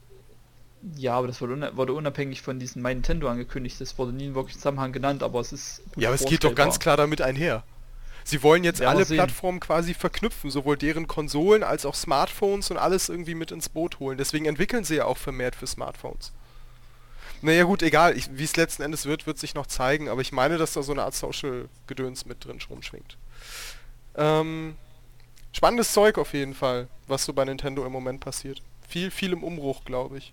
Ja, aber das wurde, una wurde unabhängig von diesem My Nintendo angekündigt. Das wurde nie in wirklich Zusammenhang genannt, aber es ist gut Ja, aber es geht doch ganz klar damit einher. Sie wollen jetzt wir alle. Plattformen quasi verknüpfen, sowohl deren Konsolen als auch Smartphones und alles irgendwie mit ins Boot holen. Deswegen entwickeln sie ja auch vermehrt für Smartphones. Naja gut, egal, wie es letzten Endes wird, wird sich noch zeigen, aber ich meine, dass da so eine Art Social-Gedöns mit drin rumschwingt. Ähm, spannendes Zeug auf jeden Fall, was so bei Nintendo im Moment passiert. Viel, viel im Umbruch, glaube ich.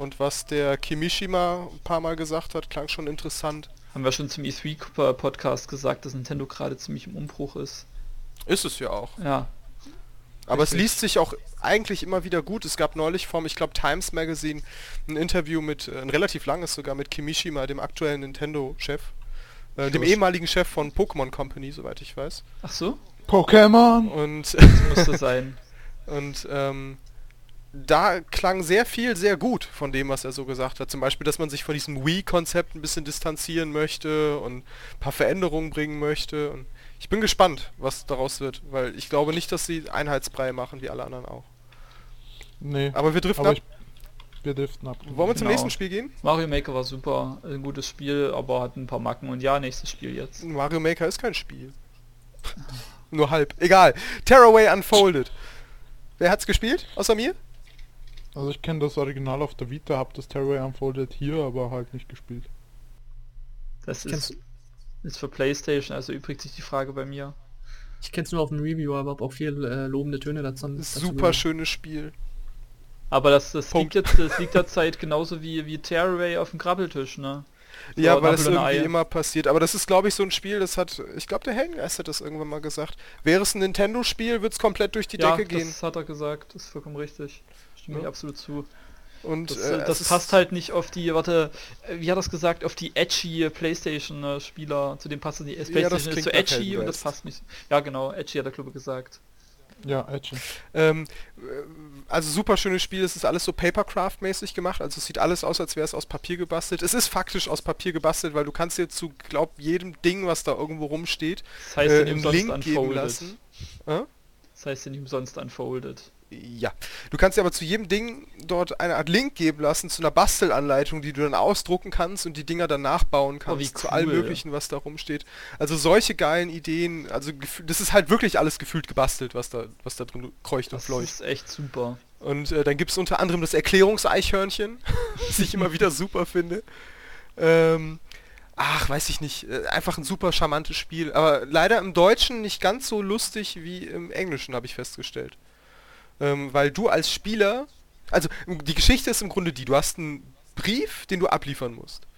Und was der Kimishima ein paar Mal gesagt hat, klang schon interessant. Haben wir schon zum E3-Podcast gesagt, dass Nintendo gerade ziemlich im Umbruch ist. Ist es ja auch. Ja. Aber es Richtig. liest sich auch eigentlich immer wieder gut. Es gab neulich vom, ich glaube, Times Magazine ein Interview mit, äh, ein relativ langes sogar, mit Kimishima, dem aktuellen Nintendo-Chef. Äh, dem ehemaligen Chef von Pokémon Company, soweit ich weiß. Ach so? Pokémon! Und, Müsste sein. *laughs* und ähm, da klang sehr viel sehr gut von dem, was er so gesagt hat. Zum Beispiel, dass man sich von diesem Wii-Konzept ein bisschen distanzieren möchte und ein paar Veränderungen bringen möchte. Und ich bin gespannt, was daraus wird, weil ich glaube nicht, dass sie Einheitsbrei machen, wie alle anderen auch. Nee, Aber wir driften aber ab. ich, wir dürften ab. Wollen wir zum Genau. nächsten Spiel gehen? Mario Maker war super, ein gutes Spiel, aber hat ein paar Macken und ja, nächstes Spiel jetzt. Mario Maker ist kein Spiel. *laughs* Nur halb. Egal. Tearaway Unfolded. Wer hat's gespielt? Außer mir? Also ich kenne das Original auf der Vita, hab das Terraway Unfolded hier, aber halt nicht gespielt. Das ist, ist für Playstation, also übrigt sich die Frage bei mir. Ich kenne es nur auf dem Review, aber hab auch viel äh, lobende Töne dazu. dazu Super gehört. schönes Spiel. Aber das, das Punkt. liegt jetzt, das liegt derzeit genauso wie, wie Terraway auf dem Krabbeltisch, ne? Ja, So, weil das irgendwie Ei. immer passiert. Aber das ist, glaube ich, so ein Spiel, das hat, ich glaube, der Helgengeist hat das irgendwann mal gesagt. Wäre es ein Nintendo-Spiel, wird es komplett durch die ja, Decke gehen. das hat er gesagt, das ist vollkommen richtig. Stimme Ja. ich absolut zu. Und Das, äh, das es passt ist, halt nicht auf die, warte, äh, wie hat das gesagt, auf die edgy Playstation-Spieler, zu dem passt die das Playstation ist klingt zu nach edgy und das passt nicht. Ja genau, edgy hat der Club gesagt. Ja, Edge. Ähm, äh, also super schönes Spiel, es ist alles so Papercraft-mäßig gemacht, also es sieht alles aus, als wäre es aus Papier gebastelt. Es ist faktisch aus Papier gebastelt, weil du kannst dir zu, glaub, jedem Ding, was da irgendwo rumsteht, Das heißt äh, ja nicht einen umsonst Link geben lassen. Äh? Das heißt ja nicht umsonst unfolded. Ja. Du kannst dir aber zu jedem Ding dort eine Art Link geben lassen zu einer Bastelanleitung, die du dann ausdrucken kannst und die Dinger dann nachbauen kannst Oh, wie zu allem cool. möglichen, was da rumsteht. Also solche geilen Ideen, also das ist halt wirklich alles gefühlt gebastelt, was da was da drin kreucht und Das fleucht. ist echt super. Und äh, dann gibt es unter anderem das Erklärungseichhörnchen, *laughs* was ich immer wieder super finde. Ähm, ach, weiß ich nicht. Äh, einfach ein super charmantes Spiel. Aber leider im Deutschen nicht ganz so lustig wie im Englischen, habe ich festgestellt. Ähm, weil du als Spieler... Also die Geschichte ist im Grunde die, du hast einen Brief, den du abliefern musst.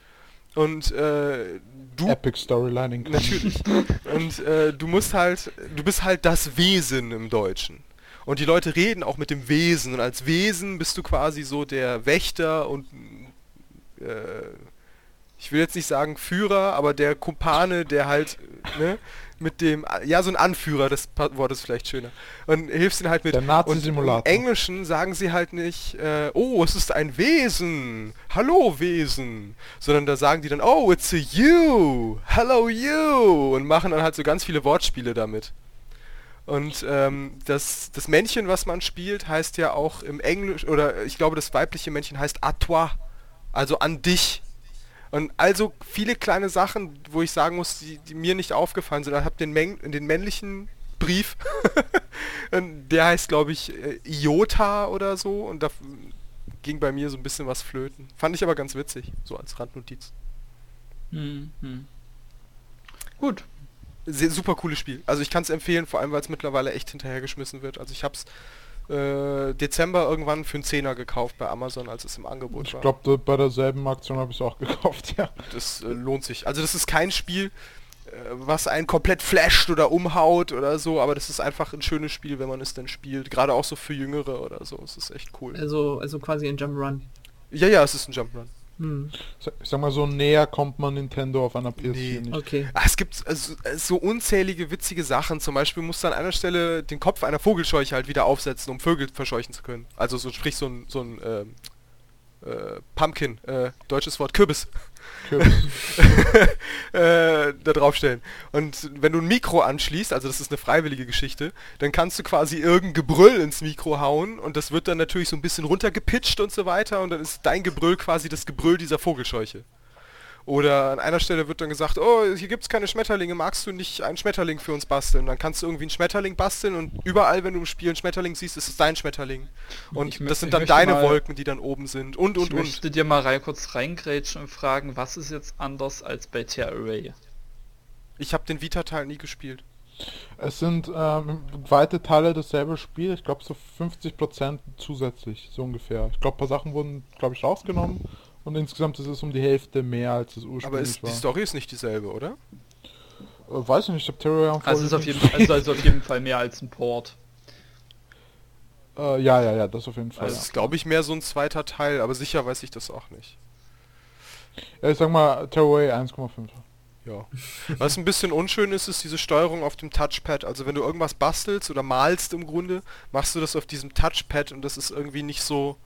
Und äh, du Epic Storylining. Natürlich. Und äh, du musst halt, du bist halt das Wesen im Deutschen. Und die Leute reden auch mit dem Wesen. Und als Wesen bist du quasi so der Wächter und äh, ich will jetzt nicht sagen Führer, aber der Kumpane, der halt ne, mit dem, ja so ein Anführer, das Pa- Wort ist vielleicht schöner. Und hilfst ihnen halt mit. Der Nazi-Simulator. im Englischen sagen sie halt nicht, äh, oh, es ist ein Wesen, hallo Wesen, sondern da sagen die dann, oh, it's a you, hello you und machen dann halt so ganz viele Wortspiele damit. Und ähm, das, das Männchen, was man spielt, heißt ja auch im Englisch, oder ich glaube das weibliche Männchen heißt toi, also an dich. Und also viele kleine Sachen, wo ich sagen muss, die, die mir nicht aufgefallen sind. Ich habe den, Mäng den männlichen Brief, *laughs* und der heißt glaube ich äh, Iota oder so und da ging bei mir so ein bisschen was flöten. Fand ich aber ganz witzig, so als Randnotiz. Hm, hm. Gut. Sehr, super cooles Spiel. Also ich kann es empfehlen, vor allem weil es mittlerweile echt hinterhergeschmissen wird. Also ich habe es äh, Dezember irgendwann für einen Zehner gekauft bei Amazon, als es im Angebot Ich war. glaube, bei derselben Aktion habe ich es auch gekauft, ja. Das äh, lohnt sich. Also das ist kein Spiel, äh, was einen komplett flasht oder umhaut oder so, aber das ist einfach ein schönes Spiel, wenn man es denn spielt. Gerade auch so für Jüngere oder so. Es ist echt cool. Also, also quasi ein Jump'n'Run. Ja, ja, es ist ein Jump'n'Run. Hm. Ich sag mal, so näher kommt man Nintendo auf einer PS4 Nee. nicht. Okay. Ah, es gibt äh, so, äh, so unzählige witzige Sachen. Zum Beispiel musst du an einer Stelle den Kopf einer Vogelscheuche halt wieder aufsetzen, um Vögel verscheuchen zu können. Also so sprich so ein, so ein ähm, äh, Pumpkin, äh, deutsches Wort, Kürbis. *laughs* *laughs* Äh, da draufstellen. Und wenn du ein Mikro anschließt, also das ist eine freiwillige Geschichte, dann kannst du quasi irgendein Gebrüll ins Mikro hauen und das wird dann natürlich so ein bisschen runtergepitcht und so weiter und dann ist dein Gebrüll quasi das Gebrüll dieser Vogelscheuche. Oder an einer Stelle wird dann gesagt, oh, hier gibt's keine Schmetterlinge, magst du nicht einen Schmetterling für uns basteln? Dann kannst du irgendwie einen Schmetterling basteln und überall, wenn du im Spiel einen Schmetterling siehst, ist es dein Schmetterling. Und Ich mö- das sind ich dann möchte deine mal- Wolken, die dann oben sind. Und, und, ich und. möchte dir mal rein, kurz reingrätschen und fragen, was ist jetzt anders als bei Terraway? Ich habe den Vita-Teil nie gespielt. Es sind ähm, weite Teile dasselbe Spiel, ich glaube so 50% zusätzlich, so ungefähr. Ich glaube, ein paar Sachen wurden, glaube ich, rausgenommen und insgesamt ist es um die Hälfte mehr, als es ursprünglich Aber ist, die war. Story ist nicht dieselbe, oder? Äh, weiß ich nicht, ich habe Terror Also ist auf jeden Fall, also, also auf *laughs* jeden Fall mehr als ein Port. Äh, ja, ja, ja, das auf jeden Fall. Also es ist, glaube ich, mehr so ein zweiter Teil, aber sicher weiß ich das auch nicht. ja. ja, ich sag mal Terrorway 1,5. Ja. Was ein bisschen unschön ist, ist diese Steuerung auf dem Touchpad. Also wenn du irgendwas bastelst oder malst im Grunde, machst du das auf diesem Touchpad und das ist irgendwie nicht so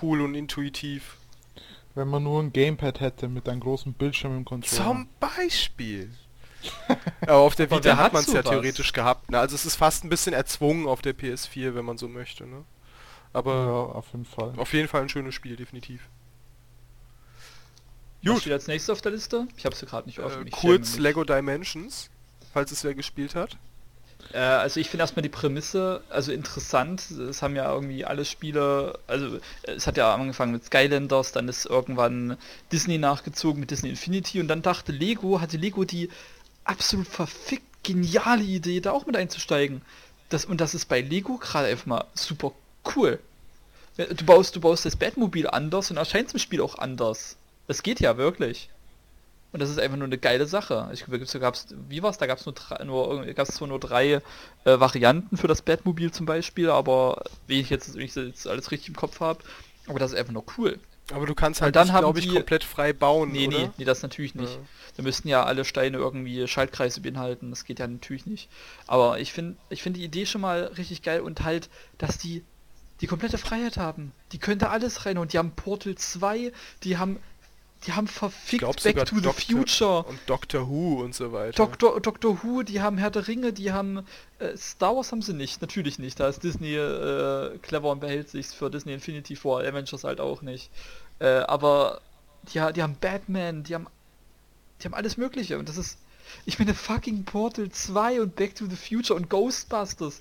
cool und intuitiv. Wenn man nur ein Gamepad hätte mit einem großen Bildschirm im Controller. Zum Beispiel. *laughs* Aber auf der Vita hat man es ja sowas? theoretisch gehabt. Ne? Also es ist fast ein bisschen erzwungen auf der PS4, wenn man so möchte. Ne? Aber ja, auf jeden Fall. auf jeden Fall ein schönes Spiel, definitiv. Was Gut. steht als nächstes auf der Liste? Ich habe sie gerade nicht Äh, offen. ich kurz. Lego Dimensions, falls es wer gespielt hat. Äh, also ich finde erstmal die Prämisse, also interessant. Es haben ja irgendwie alle Spiele, also äh, es hat ja angefangen mit Skylanders, dann ist irgendwann Disney nachgezogen mit Disney Infinity und dann dachte Lego, hatte Lego die absolut verfickt geniale Idee, da auch mit einzusteigen. Das, und das ist bei Lego gerade einfach mal super cool. Du baust, du baust das Batmobil anders und erscheint im Spiel auch anders. Das geht ja wirklich. Und das ist einfach nur eine geile Sache. Ich glaube, da gab's, wie war's? Da gab es nur, drei- nur, gab's zwar nur drei äh, Varianten für das Batmobil zum Beispiel, aber wie ich jetzt, wenn ich jetzt alles richtig im Kopf habe, aber das ist einfach nur cool. Aber du kannst halt glaube ich, die- komplett frei bauen, Nee, oder? nee, nee, das natürlich nicht. Ja. Da müssten ja alle Steine irgendwie Schaltkreise beinhalten. Das geht ja natürlich nicht. Aber ich finde ich finde die Idee schon mal richtig geil und halt, dass die die komplette Freiheit haben. Die können da alles rein und die haben Portal 2, die haben die haben verfickt glaube Back to the Doctor Future. und Doctor Who und so weiter. Doctor, Doctor Who, die haben Herr der Ringe, die haben äh, Star Wars haben sie nicht, natürlich nicht. Da ist Disney äh, clever und behält sich's für Disney Infinity vor, Avengers halt auch nicht. Äh, aber die, die haben Batman, die haben die haben alles mögliche und das ist ich meine fucking Portal 2 und Back to the Future und Ghostbusters.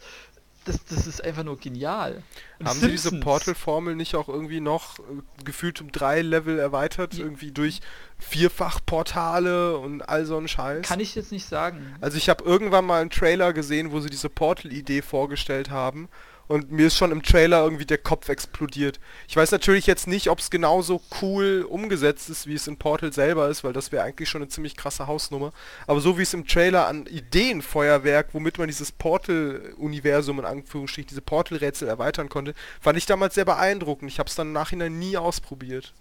Das, das ist einfach nur genial. Und Haben sie diese Simpsons. Portal-Formel nicht auch irgendwie noch äh, gefühlt um drei Level erweitert? Ja. Irgendwie durch Vierfach-Portale und all so ein Scheiß? Kann ich jetzt nicht sagen. Also ich habe irgendwann mal einen Trailer gesehen, wo sie diese Portal-Idee vorgestellt haben und mir ist schon im Trailer irgendwie der Kopf explodiert. Ich weiß natürlich jetzt nicht, ob es genauso cool umgesetzt ist, wie es in Portal selber ist, weil das wäre eigentlich schon eine ziemlich krasse Hausnummer. Aber so wie es im Trailer an Ideenfeuerwerk, womit man dieses Portal-Universum in Anführungsstrichen, diese Portal-Rätsel erweitern konnte, fand ich damals sehr beeindruckend. Ich habe es dann im Nachhinein nie ausprobiert.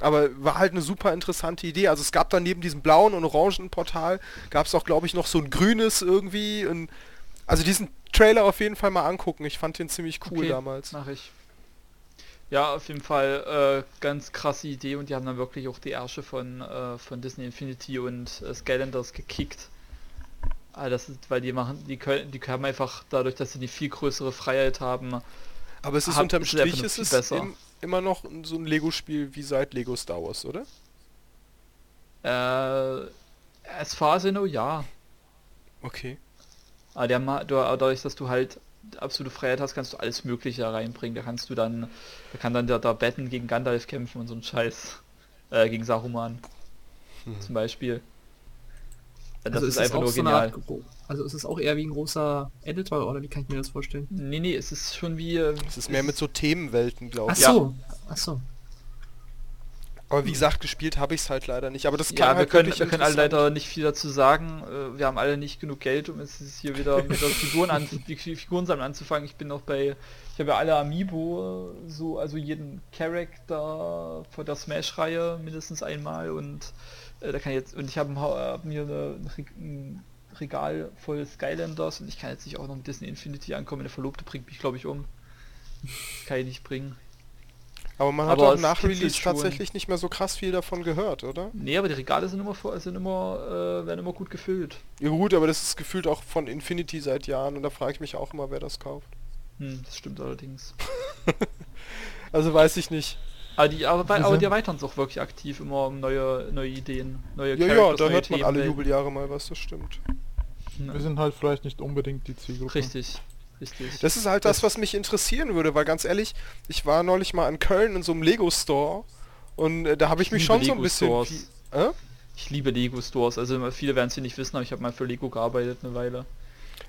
Aber war halt eine super interessante Idee. Also es gab dann neben diesem blauen und orangen Portal, gab es auch, glaube ich, noch so ein grünes irgendwie. Und also diesen Trailer auf jeden Fall mal angucken. Ich fand den ziemlich cool Okay, damals. Mach ich. Ja, auf jeden Fall äh, ganz krasse Idee und die haben dann wirklich auch die Ärsche von, äh, von Disney Infinity und äh, Skylanders gekickt. Ah, das ist, weil die machen, die können, die haben einfach dadurch, dass sie die viel größere Freiheit haben. Aber es ist Hab- unterm Strich ist es besser. im, immer noch so ein Lego-Spiel wie seit Lego Star Wars, oder? Äh, as far as I know, ja. Okay. Aber du- dadurch, dass du halt absolute Freiheit hast, kannst du alles Mögliche da reinbringen. Da kannst du dann, da kann dann der, der Batten gegen Gandalf kämpfen und so ein Scheiß. Äh, gegen Saruman. Hm. Zum Beispiel. Das Also ist ist es einfach nur so genial. Art, also ist es auch eher wie ein großer Editor oder wie kann ich mir das vorstellen? Nee, nee, es ist schon wie... äh, Es ist mehr mit so Themenwelten, glaube Ach ich. Ja. so, ach so. Aber wie gesagt, gespielt habe ich es halt leider nicht. Aber das Ja, klang wir halt können, wir können alle leider nicht viel dazu sagen. Äh, Wir haben alle nicht genug Geld, um es ist hier wieder mit der Figuren an, *laughs* die Figuren sammeln anzufangen. Ich bin noch bei, ich habe ja alle Amiibo, äh, so also jeden Charakter von der Smash-Reihe mindestens einmal und äh, da kann ich jetzt und ich habe hab mir eine, ein Re- ein Regal voll Skylanders und ich kann jetzt nicht auch noch mit Disney Infinity ankommen. Meine Verlobte bringt mich glaube ich um. Kann ich nicht bringen. Aber man hat Aber auch es nach Release tatsächlich nicht mehr so krass viel davon gehört, oder? Nee, aber die Regale sind immer sind immer, äh, werden immer gut gefüllt. Ja gut, aber das ist gefühlt auch von Infinity seit Jahren und da frage ich mich auch immer, wer das kauft. Hm, das stimmt allerdings. *laughs* Also weiß ich nicht. Aber die, aber, aber sind- die erweitern es auch wirklich aktiv immer um neue, neue Ideen, neue Ja, ja, da neue hört man alle Themenwelten. Jubeljahre mal was, das stimmt. Wir sind halt vielleicht nicht unbedingt die Zielgruppe. Richtig, richtig. Das ist halt das, was mich interessieren würde, weil ganz ehrlich, ich war neulich mal in Köln in so einem Lego-Store und äh, da habe ich mich liebe schon so ein bisschen... Lego-Stores. Wie, äh? Ich liebe Lego Stores, also viele werden es hier nicht wissen, aber ich habe mal für Lego gearbeitet eine Weile.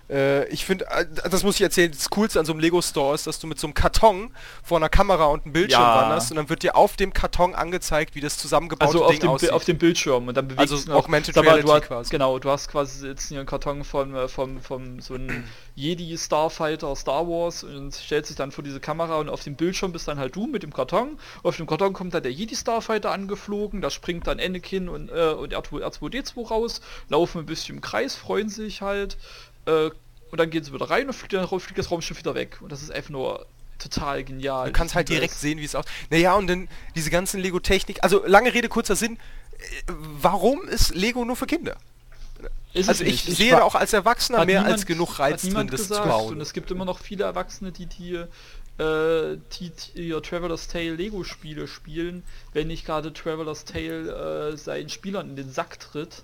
Äh, ich finde, äh, das muss ich erzählen, das Coolste an so einem Lego Store ist, dass du mit so einem Karton vor einer Kamera und einem Bildschirm Ja. wanderst und dann wird dir auf dem Karton angezeigt, wie das zusammengebaute Also auf Ding dem, aussieht. auf dem Bildschirm und dann bewegt Also noch- Augmented Reality du hast, quasi. Genau, du hast quasi jetzt hier einen Karton von, äh, vom, vom so ein Jedi Starfighter Star Wars und stellt sich dann vor diese Kamera und auf dem Bildschirm bist dann halt du mit dem Karton. Auf dem Karton kommt dann der Jedi Starfighter angeflogen, da springt dann Anakin und, äh, und R2, R2D2 raus, laufen ein bisschen im Kreis, freuen sich halt äh, und dann gehen sie wieder rein und fliegt, dann fliegt das Raumschiff wieder weg. Und das ist einfach nur total genial. Du kannst Ich halt direkt es. sehen, wie es aus. Naja, und dann diese ganzen Lego-Technik. Also lange Rede, kurzer Sinn. Äh, Warum ist Lego nur für Kinder? Ist also ich nicht. sehe da auch als Erwachsener mehr niemand- als genug Reiz drin, das gesagt. zu bauen. Und es gibt immer noch viele Erwachsene, die die, äh, die, die ihr Traveler's Tale Lego Spiele spielen, wenn nicht gerade Traveler's Tale äh, seinen Spielern in den Sack tritt.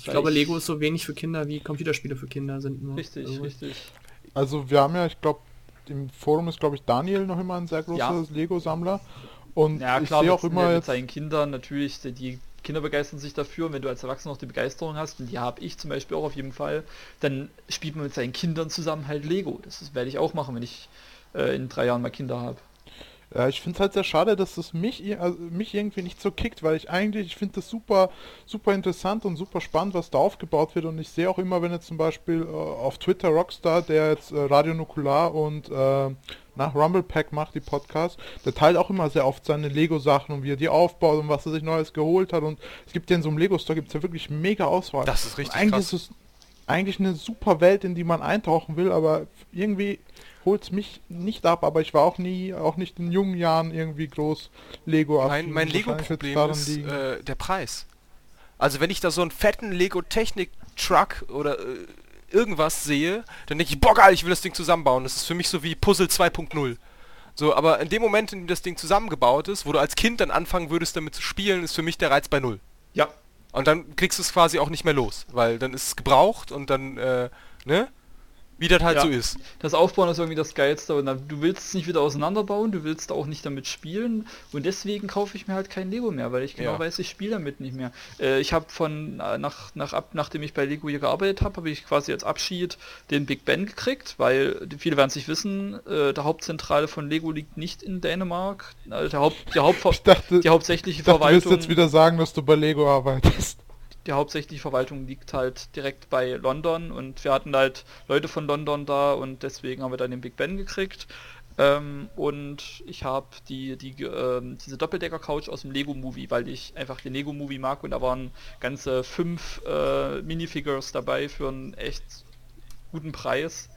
Ich Weil glaube, ich- Lego ist so wenig für Kinder, wie Computerspiele für Kinder sind. Nur. Richtig, Also, richtig. Also wir haben ja, ich glaube, im Forum ist, glaube ich, Daniel noch immer ein sehr großer Ja. Lego-Sammler. Und Ja ich klar, sehe mit, auch immer mit jetzt, seinen Kindern natürlich, die- Kinder begeistern sich dafür und wenn du als Erwachsener noch die Begeisterung hast, und die habe ich zum Beispiel auch auf jeden Fall, dann spielt man mit seinen Kindern zusammen halt Lego. Das werde ich auch machen, wenn ich äh, in drei Jahren mal Kinder habe. Ja, ich finde es halt sehr schade, dass das mich, also mich irgendwie nicht so kickt, weil ich eigentlich, ich finde das super, super interessant und super spannend, was da aufgebaut wird und ich sehe auch immer, wenn jetzt zum Beispiel äh, auf Twitter Rockstar, der jetzt äh, Radio Nukular und äh, nach Rumble Pack macht, die Podcast, der teilt auch immer sehr oft seine Lego-Sachen und wie er die aufbaut und was er sich Neues geholt hat und es gibt ja in so einem Lego-Store gibt es ja wirklich mega Auswahl. Das ist richtig Und eigentlich krass. ist es eigentlich eine super Welt, in die man eintauchen will, aber irgendwie holt es mich nicht ab, aber ich war auch nie, auch nicht in jungen Jahren irgendwie groß Lego Mein, mein Lego-Problem ist äh, der Preis. Also wenn ich da so einen fetten Lego-Technik-Truck oder äh, irgendwas sehe, dann denke ich, boah geil, ich will das Ding zusammenbauen. Das ist für mich so wie Puzzle 2.0. So, aber in dem Moment, in dem das Ding zusammengebaut ist, wo du als Kind dann anfangen würdest damit zu spielen, ist für mich der Reiz bei null. Ja, Und dann kriegst du es quasi auch nicht mehr los, weil dann ist es gebraucht und dann, äh, ne? Wie das halt Ja. so ist. Das Aufbauen ist irgendwie das Geilste dann, du willst es nicht wieder auseinanderbauen, du willst auch nicht damit spielen und deswegen kaufe ich mir halt kein Lego mehr, weil ich genau Ja. weiß, ich spiele damit nicht mehr. Äh, ich habe von, äh, nach, nach, ab, nachdem ich bei Lego hier gearbeitet habe, habe ich quasi als Abschied den Big Ben gekriegt, weil viele werden es nicht wissen, äh, der Hauptzentrale von Lego liegt nicht in Dänemark. Also der Haupt, die, Hauptver *laughs* Ich dachte, die hauptsächliche ich dachte, du willst Verwaltung jetzt wieder sagen, dass du bei Lego arbeitest. Die hauptsächliche Verwaltung liegt halt direkt bei London und wir hatten halt Leute von London da und deswegen haben wir dann den Big Ben gekriegt. Ähm, und ich habe die, die, ähm, diese Doppeldecker-Couch aus dem Lego-Movie, weil ich einfach den Lego-Movie mag und da waren ganze fünf äh, Minifigures dabei für einen echt guten Preis.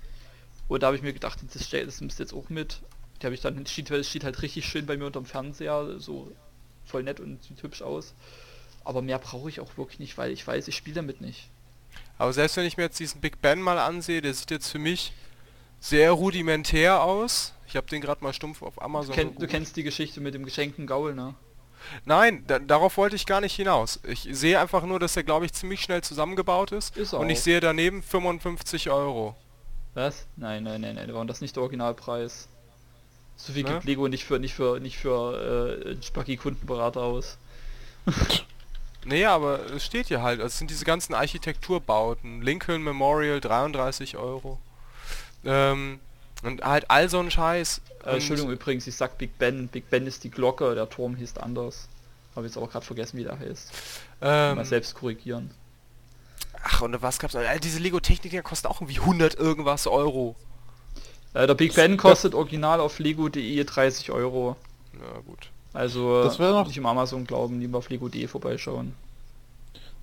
Und da habe ich mir gedacht, das, das nimmst jetzt auch mit. Die habe ich dann, steht, steht halt richtig schön bei mir unterm Fernseher, so voll nett und sieht hübsch aus. Aber mehr brauche ich auch wirklich nicht, weil ich weiß, ich spiele damit nicht. Aber selbst wenn ich mir jetzt diesen Big Ben mal ansehe, der sieht jetzt für mich sehr rudimentär aus. Ich habe den gerade mal stumpf auf Amazon Du, kenn, du kennst die Geschichte mit dem geschenkten Gaul, ne? Nein, da, darauf wollte ich gar nicht hinaus. Ich sehe einfach nur, dass er, glaube ich, ziemlich schnell zusammengebaut ist. Ist und ich sehe daneben 55 Euro. Was? Nein, nein, nein, nein, war das nicht der Originalpreis. So viel Ne? gibt Lego nicht für nicht für nicht für äh, Spacki Kundenberater aus. *laughs* Nee, aber es steht hier halt. Es sind diese ganzen Architekturbauten. Lincoln Memorial 33 Euro. Ähm, und halt all so ein Scheiß. Äh, Entschuldigung übrigens, ich sag Big Ben. Big Ben ist die Glocke, der Turm hieß anders. Habe jetzt aber gerade vergessen, wie der heißt. Ähm, Mal selbst korrigieren. ach, und was gab's noch? Äh, diese Lego-Technik kosten auch irgendwie 100 irgendwas Euro. Äh, der Big Ben kostet original auf lego.de 30 Euro. Na gut. Also Das noch- nicht im Amazon glauben, lieber auf lego.de vorbeischauen.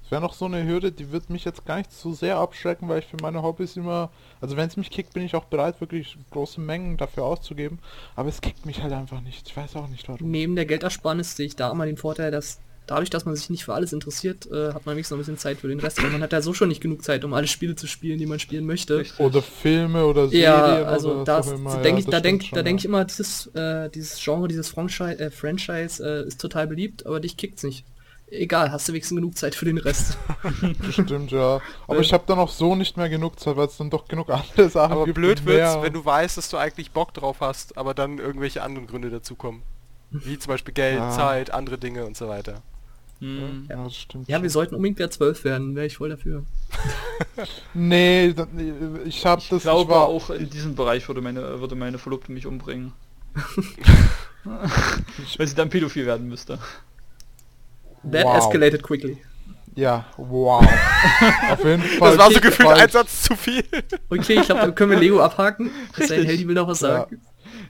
Das wäre noch so eine Hürde, die wird mich jetzt gar nicht so sehr abschrecken, weil ich für meine Hobbys immer, also wenn es mich kickt, bin ich auch bereit, wirklich große Mengen dafür auszugeben. Aber es kickt mich halt einfach nicht. Ich weiß auch nicht warum. Neben der Geldersparnis sehe ich da immer den Vorteil, dass dadurch, dass man sich nicht für alles interessiert, äh, hat man wenigstens noch ein bisschen Zeit für den Rest. Weil man hat ja so schon nicht genug Zeit, um alle Spiele zu spielen, die man spielen möchte. Richtig. Oder Filme oder Serien Ja, oder also das denke Ja, ich, das da denke da denk ich ja. immer, dieses, äh, dieses Genre, dieses Franchise, äh, Franchise äh, ist total beliebt, aber dich kickt's nicht. Egal, hast du wenigstens genug Zeit für den Rest. *laughs* Das stimmt, ja. Aber ich habe dann auch so nicht mehr genug Zeit, weil es dann doch genug andere Sachen Aber gibt. blöd und wird's, mehr wenn du weißt, dass du eigentlich Bock drauf hast, aber dann irgendwelche anderen Gründe dazukommen. Wie zum Beispiel Geld, Ja. Zeit, andere Dinge und so weiter. Hm. Ja, das stimmt. Ja, wir sollten unbedingt wieder 12 werden, wäre ich voll dafür. *laughs* Nee, das- ich hab Ich das... glaube war, auch in diesem Bereich würde meine, würde meine Verlobte mich umbringen. *laughs* Weil sie dann pädophil werden müsste. That Wow. escalated quickly. Ja, wow. *laughs* Auf jeden Fall. Das war so gefühlt ein Satz zu viel. Okay, ich glaube, dann können wir Lego abhaken. Denn, Richtig. Heldi will noch was Ja.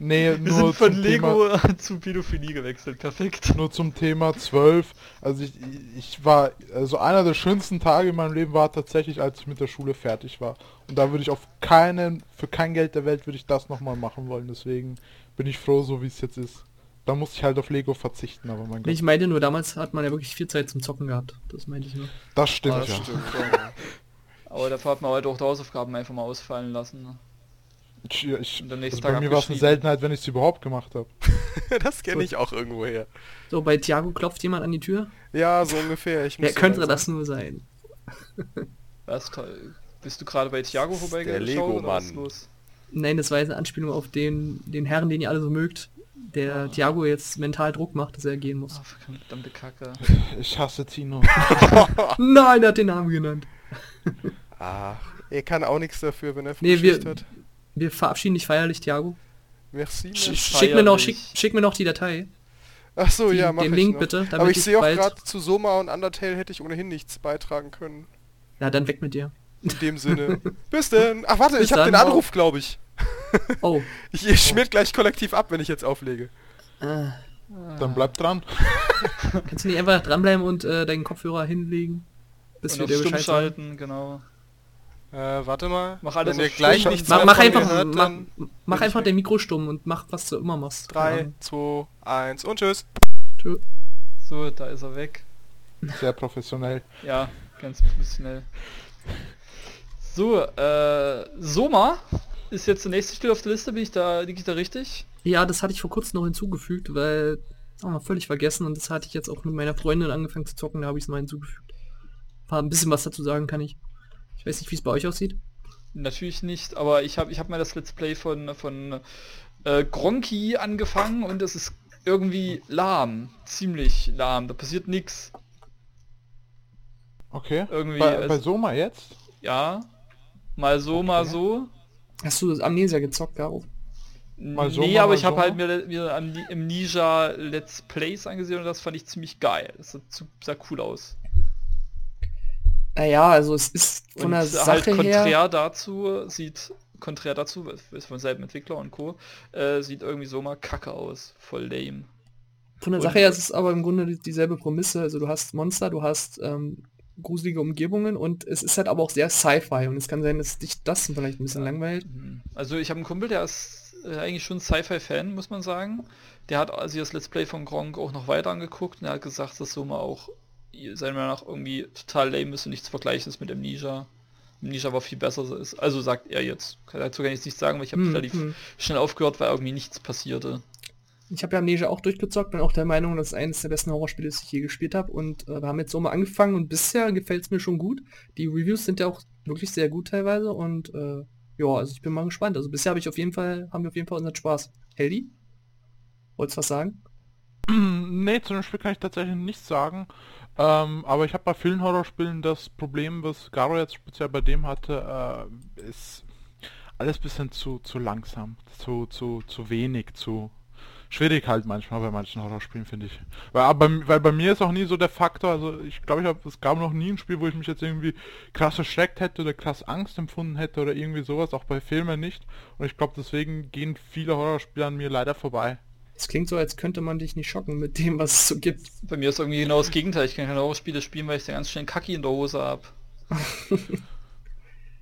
Nee, Wir nur sind von zum Lego Thema, *laughs* zu Pädophilie gewechselt. Perfekt. nur zum Thema 12. Also ich, ich war, also einer der schönsten Tage in meinem Leben war tatsächlich, als ich mit der Schule fertig war. Und da würde ich auf keinen, für kein Geld der Welt würde ich das nochmal machen wollen. Deswegen bin ich froh, so wie es jetzt ist. Da musste ich halt auf Lego verzichten, aber mein Gott. Ich meinte nur, damals hat man ja wirklich viel Zeit zum Zocken gehabt. Das meinte ich nur. Das stimmt, Ah, das ja. Stimmt, *laughs* Aber dafür hat man halt auch die Hausaufgaben einfach mal ausfallen lassen. ne? Ich, ich, Und am nächsten also bei Tag mir war es eine. Seltenheit, wenn ich es überhaupt gemacht habe. *laughs* Das kenne ich auch irgendwo her. So, bei Thiago klopft jemand an die Tür. Ja, so ungefähr. Ich Wer könnte das nur sein? *laughs* Was toll. Bist du gerade bei Thiago der vorbeigeschaut Lego-Mann. ist los? Nein, das war jetzt eine Anspielung auf den, den Herrn, den ihr alle so mögt, der Thiago jetzt mental Druck macht, dass er gehen muss. Ah, verdammte Kacke. *laughs* Ich hasse Tino. Nein, er hat den Namen genannt. Ach, er kann auch nichts dafür, wenn er Nee, wir- hat. Wir verabschieden dich feierlich, Thiago. Merci. Sch schick, mir noch, schick, schick mir noch die Datei. Ach so, die- ja, mach den ich Link noch. bitte, damit Aber ich ich sehe auch gerade zu Soma und Undertale hätte ich ohnehin nichts beitragen können. Na, dann weg mit dir. In dem *laughs* Sinne. Bis denn. Ach warte, Bis ich habe den Anruf, glaube ich. Oh. *laughs* Ich, ich schmiert gleich kollektiv ab, wenn ich jetzt auflege. Äh, Dann bleib dran. kannst du nicht einfach dranbleiben und äh, deinen Kopfhörer hinlegen? Bis Und wir dir Bescheid sagen? schalten, genau. Äh, warte mal. Mach alles wenn ihr gleich nichts Mach, mehr mach einfach, hört, mach, dann mach einfach dein Mikro stumm und mach, was du immer machst. 3, 2, 1 und tschüss. Tschö. So, da ist er weg. Sehr professionell. Ja, ganz professionell. So, äh, Soma ist jetzt der nächste Spiel auf der Liste, bin ich da, liege ich da richtig? Ja, das hatte ich vor kurzem noch hinzugefügt, weil haben wir völlig vergessen und das hatte ich jetzt auch mit meiner Freundin angefangen zu zocken, da habe ich es mal hinzugefügt. War ein bisschen was dazu sagen kann ich. Ich weiß nicht, wie es bei euch aussieht. Natürlich nicht, aber ich habe ich hab mal das Let's Play von, von äh, Gronki angefangen und es ist irgendwie lahm. Ziemlich lahm. Da passiert nichts. Okay. Irgendwie, bei, bei Soma jetzt? Ja. Mal so, mal Okay. so. Hast du das Amnesia gezockt, Garo? Mal so, nee, mal aber mal ich habe so. halt mir, mir am, Ni- im Ninja Let's Plays angesehen und das fand ich ziemlich geil. Das sah, zu- sah cool aus. Naja, also es ist von und der halt Sache konträr her... dazu sieht, konträr dazu, ist von selben Entwickler und Co., äh, sieht irgendwie so mal kacke aus. Voll lame. Von der und- Sache her ist es aber im Grunde die- dieselbe Prämisse. Also du hast Monster, du hast ähm, gruselige Umgebungen und es ist halt aber auch sehr Sci-Fi und es kann sein, dass dich das vielleicht ein bisschen langweilt. Mhm. Also ich habe einen Kumpel, der ist äh, eigentlich schon Sci-Fi-Fan, muss man sagen. Der hat also das Let's Play von Gronk auch noch weiter angeguckt und er hat gesagt, dass so mal auch seiner Meinung nach irgendwie total lame ist und nichts vergleichen ist mit Amnesia. Amnesia war viel besser ist. Also sagt er jetzt. Dazu kann ich jetzt nichts sagen, weil ich habe Hm, relativ hm. schnell aufgehört, weil irgendwie nichts passierte. Ich habe ja Amnesia auch durchgezockt, bin auch der Meinung, dass es eines der besten Horrorspiele ist, die ich je gespielt habe. Und äh, wir haben jetzt so mal angefangen und bisher gefällt es mir schon gut. Die Reviews sind ja auch wirklich sehr gut teilweise und äh, ja, also ich bin mal gespannt. Also bisher habe ich auf jeden Fall, haben wir auf jeden Fall unseren Spaß. Heldi? Wolltest du was sagen? nee, zu dem Spiel kann ich tatsächlich nichts sagen. Ähm, aber ich habe bei vielen Horrorspielen das Problem, was Garo jetzt speziell bei dem hatte, äh, ist alles bisschen zu, zu langsam, zu, zu, zu wenig, zu schwierig halt manchmal bei manchen Horrorspielen, finde ich. Weil, aber, weil bei mir ist auch nie so der Faktor, also ich glaube, ich es gab noch nie ein Spiel, wo ich mich jetzt irgendwie krass erschreckt hätte oder krass Angst empfunden hätte oder irgendwie sowas, auch bei Filmen nicht. Und ich glaube, deswegen gehen viele Horrorspiele an mir leider vorbei. Es klingt so, als könnte man dich nicht schocken mit dem, was es so gibt. Bei mir ist irgendwie genau das Gegenteil. Ich kann keine Horrorspiele spielen, weil ich da ganz schnell Kacki in der Hose habe. *laughs*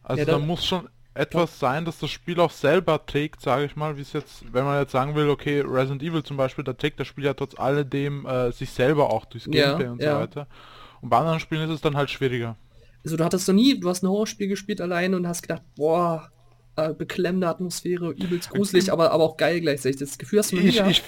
Also Ja, da muss schon etwas sein, dass das Spiel auch selber trägt, sage ich mal, wie es jetzt, wenn man jetzt sagen will, okay, Resident Evil zum Beispiel, da trägt das Spiel ja trotz alledem äh, sich selber auch durchs Ja, Gameplay und so ja. weiter. Und bei anderen Spielen ist es dann halt schwieriger. Also du hattest noch nie, du hast ein Horrorspiel gespielt alleine und hast gedacht, boah, äh, beklemmende Atmosphäre, übelst gruselig, aber, aber auch geil gleichzeitig. Das Gefühl hast du nie Ich, ich,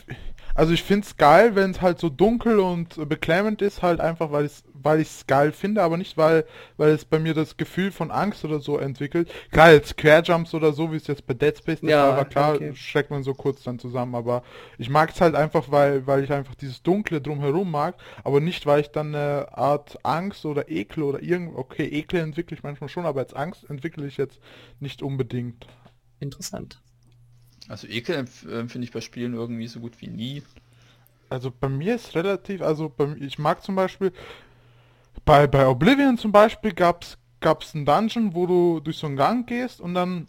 Also ich find's geil, wenn es halt so dunkel und beklemmend ist, halt einfach, weil ich weil ich es geil finde, aber nicht weil weil es bei mir das Gefühl von Angst oder so entwickelt. Klar, jetzt Querjumps oder so, wie es jetzt bei Dead Space der Ja, war, klar, okay. schreckt man so kurz dann zusammen, aber ich mag es halt einfach, weil weil ich einfach dieses Dunkle drumherum mag, aber nicht, weil ich dann eine Art Angst oder Ekel oder irgend okay, Ekel entwickle ich manchmal schon, aber als Angst entwickle ich jetzt nicht unbedingt. Interessant. Also Ekel empfinde ich bei Spielen irgendwie so gut wie nie. Also bei mir ist relativ, also bei, mir- ich mag zum Beispiel, bei, bei Oblivion zum Beispiel gab's gab's einen Dungeon, wo du durch so einen Gang gehst und dann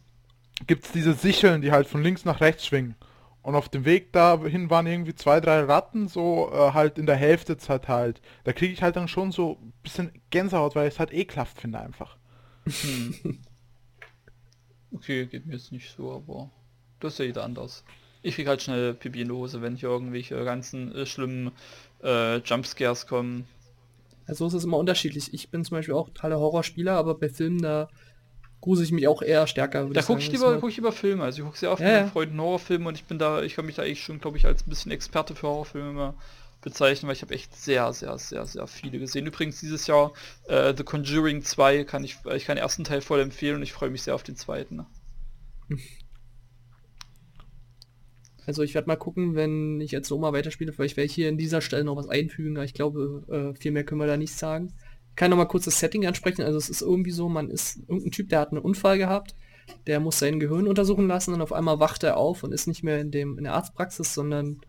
gibt's diese Sicheln, die halt von links nach rechts schwingen. Und auf dem Weg dahin waren irgendwie zwei, drei Ratten, so äh, halt in der Hälfte zerteilt. Da kriege ich halt dann schon so ein bisschen Gänsehaut, weil ich es halt ekelhaft finde einfach. Okay, geht mir jetzt nicht so, aber das ist ja jeder anders. Ich krieg halt schnell Pipi in die Hose, wenn hier irgendwelche ganzen äh, schlimmen äh, Jumpscares kommen. Also es ist immer unterschiedlich. Ich bin zum Beispiel auch totaler Horrorspieler, aber bei Filmen da grusel ich mich auch eher stärker. Da gucke ich lieber, guck ich lieber Filme. Also ich gucke sehr oft Ja, mit ja. Freunden Horrorfilme und ich bin da, ich kann mich da eigentlich schon, glaube ich, als ein bisschen Experte für Horrorfilme immer bezeichnen, weil ich habe echt sehr, sehr, sehr, sehr viele gesehen. Übrigens dieses Jahr äh, The Conjuring 2 kann ich, ich kann den ersten Teil voll empfehlen und ich freue mich sehr auf den zweiten. *laughs* Also ich werde mal gucken, wenn ich jetzt so mal weiterspiele, vielleicht werde ich hier in dieser Stelle noch was einfügen, aber ich glaube, äh, viel mehr können wir da nicht sagen. Ich kann noch mal kurz das Setting ansprechen. Also es ist irgendwie so, man ist irgendein Typ, der hat einen Unfall gehabt, der muss sein Gehirn untersuchen lassen und auf einmal wacht er auf und ist nicht mehr in dem in der Arztpraxis, sondern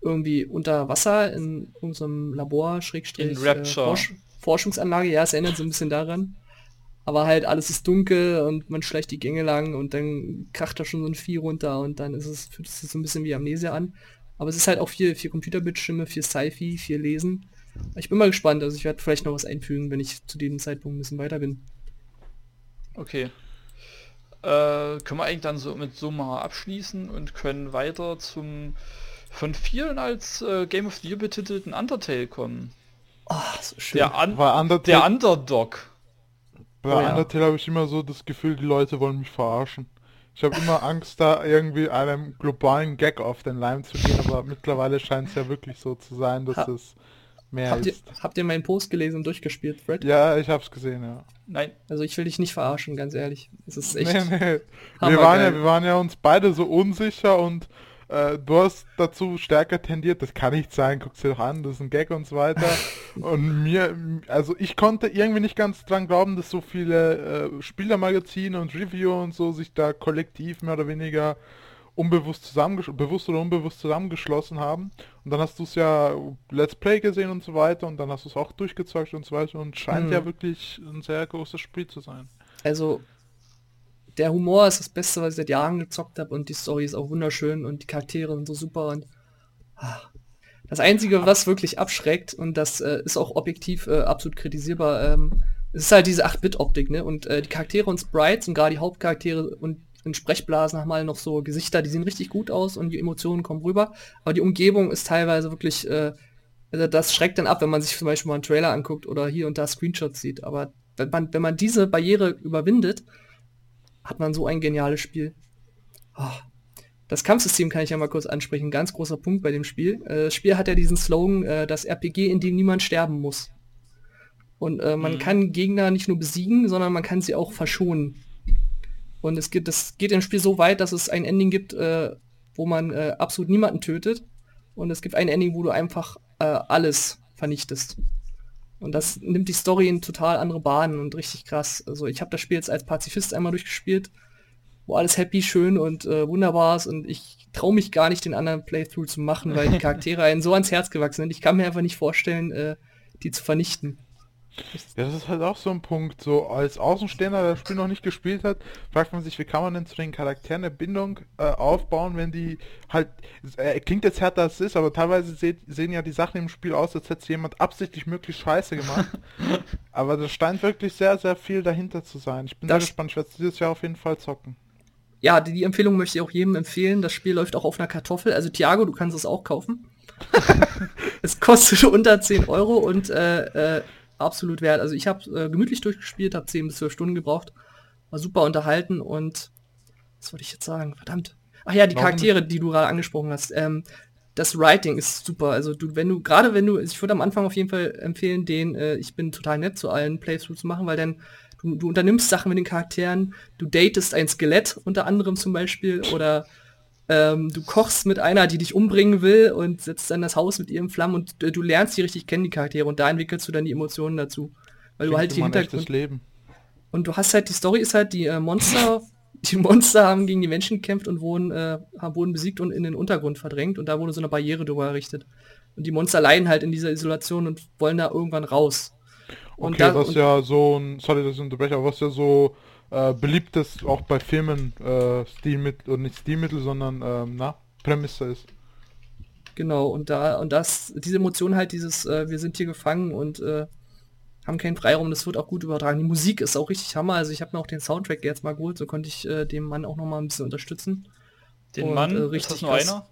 irgendwie unter Wasser in unserem Labor, Schrägstrich, Rapture. Forsch Forschungsanlage. Ja, es erinnert so ein bisschen daran. Aber halt alles ist dunkel und man schleicht die Gänge lang und dann kracht da schon so ein Vieh runter und dann ist es, fühlt es sich so ein bisschen wie Amnesia an. Aber es ist halt auch viel, viel Computerbildschirme, viel Sci-Fi, viel Lesen. Ich bin mal gespannt, also ich werde vielleicht noch was einfügen, wenn ich zu dem Zeitpunkt ein bisschen weiter bin. Okay. Äh, können wir eigentlich dann so mit so mal abschließen und können weiter zum von vielen als äh, Game of the Year betitelten Undertale kommen. Oh, so schön. Der, Un Undertale, der Underdog. Bei Oh ja. Undertale habe ich immer so das Gefühl, die Leute wollen mich verarschen. Ich habe immer Angst, da irgendwie einem globalen Gag auf den Leim zu gehen, aber mittlerweile scheint es ja wirklich so zu sein, dass Ha- es mehr habt, ihr, ist. habt ihr meinen Post gelesen und durchgespielt, Fred? Ja, ich hab's gesehen, ja. Nein, Also ich will dich nicht verarschen, ganz ehrlich. Es ist echt. Nee, nee. Wir waren, ja, wir waren ja uns beide so unsicher und äh, du hast dazu stärker tendiert, das kann nicht sein, guck's dir doch an, das ist ein Gag und so weiter. *laughs* und mir, also ich konnte irgendwie nicht ganz dran glauben, dass so viele äh, Spielermagazine und Review und so sich da kollektiv mehr oder weniger unbewusst zusammengesch bewusst oder unbewusst zusammengeschlossen haben. Und dann hast du es ja Let's Play gesehen und so weiter und dann hast du es auch durchgezeugt und so weiter und scheint Mhm. ja wirklich ein sehr großes Spiel zu sein. Also, der Humor ist das Beste, was ich seit Jahren gezockt habe und die Story ist auch wunderschön und die Charaktere sind so super und ah. das Einzige, was wirklich abschreckt und das äh, ist auch objektiv äh, absolut kritisierbar, ähm, ist halt diese 8-Bit-Optik, ne? Und äh, die Charaktere und Sprites und gerade die Hauptcharaktere und in Sprechblasen haben mal noch so Gesichter, die sehen richtig gut aus und die Emotionen kommen rüber, aber die Umgebung ist teilweise wirklich, äh, also das schreckt dann ab, wenn man sich zum Beispiel mal einen Trailer anguckt oder hier und da Screenshots sieht, aber wenn man, wenn man diese Barriere überwindet, hat man so ein geniales Spiel. Ah. Das Kampfsystem kann ich ja mal kurz ansprechen. Ganz großer Punkt bei dem Spiel. Äh, das Spiel hat ja diesen Slogan, äh, das RPG, in dem niemand sterben muss. Und äh, man Mhm. kann Gegner nicht nur besiegen, sondern man kann sie auch verschonen. Und es gibt, das geht im Spiel so weit, dass es ein Ending gibt, äh, wo man äh, absolut niemanden tötet. Und es gibt ein Ending, wo du einfach äh, alles vernichtest. Und das nimmt die Story in total andere Bahnen und richtig krass. Also ich habe das Spiel jetzt als Pazifist einmal durchgespielt, wo alles happy, schön und äh, wunderbar ist und ich traue mich gar nicht, den anderen Playthrough zu machen, weil die *laughs* Charaktere einen so ans Herz gewachsen sind. Ich kann mir einfach nicht vorstellen, äh, die zu vernichten. Ja, das ist halt auch so ein Punkt. So als Außenstehender, der das Spiel noch nicht gespielt hat, fragt man sich, wie kann man denn zu den Charakteren eine Bindung äh, aufbauen, wenn die halt, äh, klingt jetzt härter als es ist, aber teilweise seht, sehen ja die Sachen im Spiel aus, als hätte jemand absichtlich möglichst scheiße gemacht. *laughs* aber da scheint wirklich sehr, sehr viel dahinter zu sein. Ich bin sehr Das- gespannt, ich werde es dieses Jahr auf jeden Fall zocken. Ja, die, die Empfehlung möchte ich auch jedem empfehlen. Das Spiel läuft auch auf einer Kartoffel. Also Thiago, du kannst es auch kaufen. *laughs* es kostet unter 10 Euro und äh, äh, absolut wert. Also ich habe äh, gemütlich durchgespielt, habe 10 bis 12 Stunden gebraucht. War super unterhalten und was wollte ich jetzt sagen? Verdammt. Ach ja, die Warum Charaktere, die du gerade angesprochen hast. Ähm, das Writing ist super. Also du, wenn du, gerade wenn du, ich würde am Anfang auf jeden Fall empfehlen, den, äh, ich bin total nett zu allen Playthroughs zu machen, weil dann du, du unternimmst Sachen mit den Charakteren, du datest ein Skelett unter anderem zum Beispiel oder ähm, du kochst mit einer, die dich umbringen will und setzt dann das Haus mit ihr in Flammen und äh, du lernst die richtig kennen, die Charaktere, und da entwickelst du dann die Emotionen dazu. Weil du halt die Hintergrund... Leben. Und du hast halt, die Story ist halt, die äh, Monster, *laughs* die Monster haben gegen die Menschen gekämpft und wurden, äh, wurden besiegt und in den Untergrund verdrängt und da wurde so eine Barriere drüber errichtet. Und die Monster leiden halt in dieser Isolation und wollen da irgendwann raus. Und okay, da, was ja so ein, sorry, dass ich unterbreche, aber was ja so äh, beliebtes auch bei Filmen äh, Stilmittel, oder nicht Stilmittel, sondern ähm, na, Prämisse ist. Genau, und da, und das, diese Emotion halt, dieses, äh, wir sind hier gefangen und äh, haben keinen Freiraum, das wird auch gut übertragen. Die Musik ist auch richtig Hammer, also ich habe mir auch den Soundtrack jetzt mal geholt, so konnte ich äh, dem Mann auch noch mal ein bisschen unterstützen. Den und, Mann, äh, richtig ist das nur einer?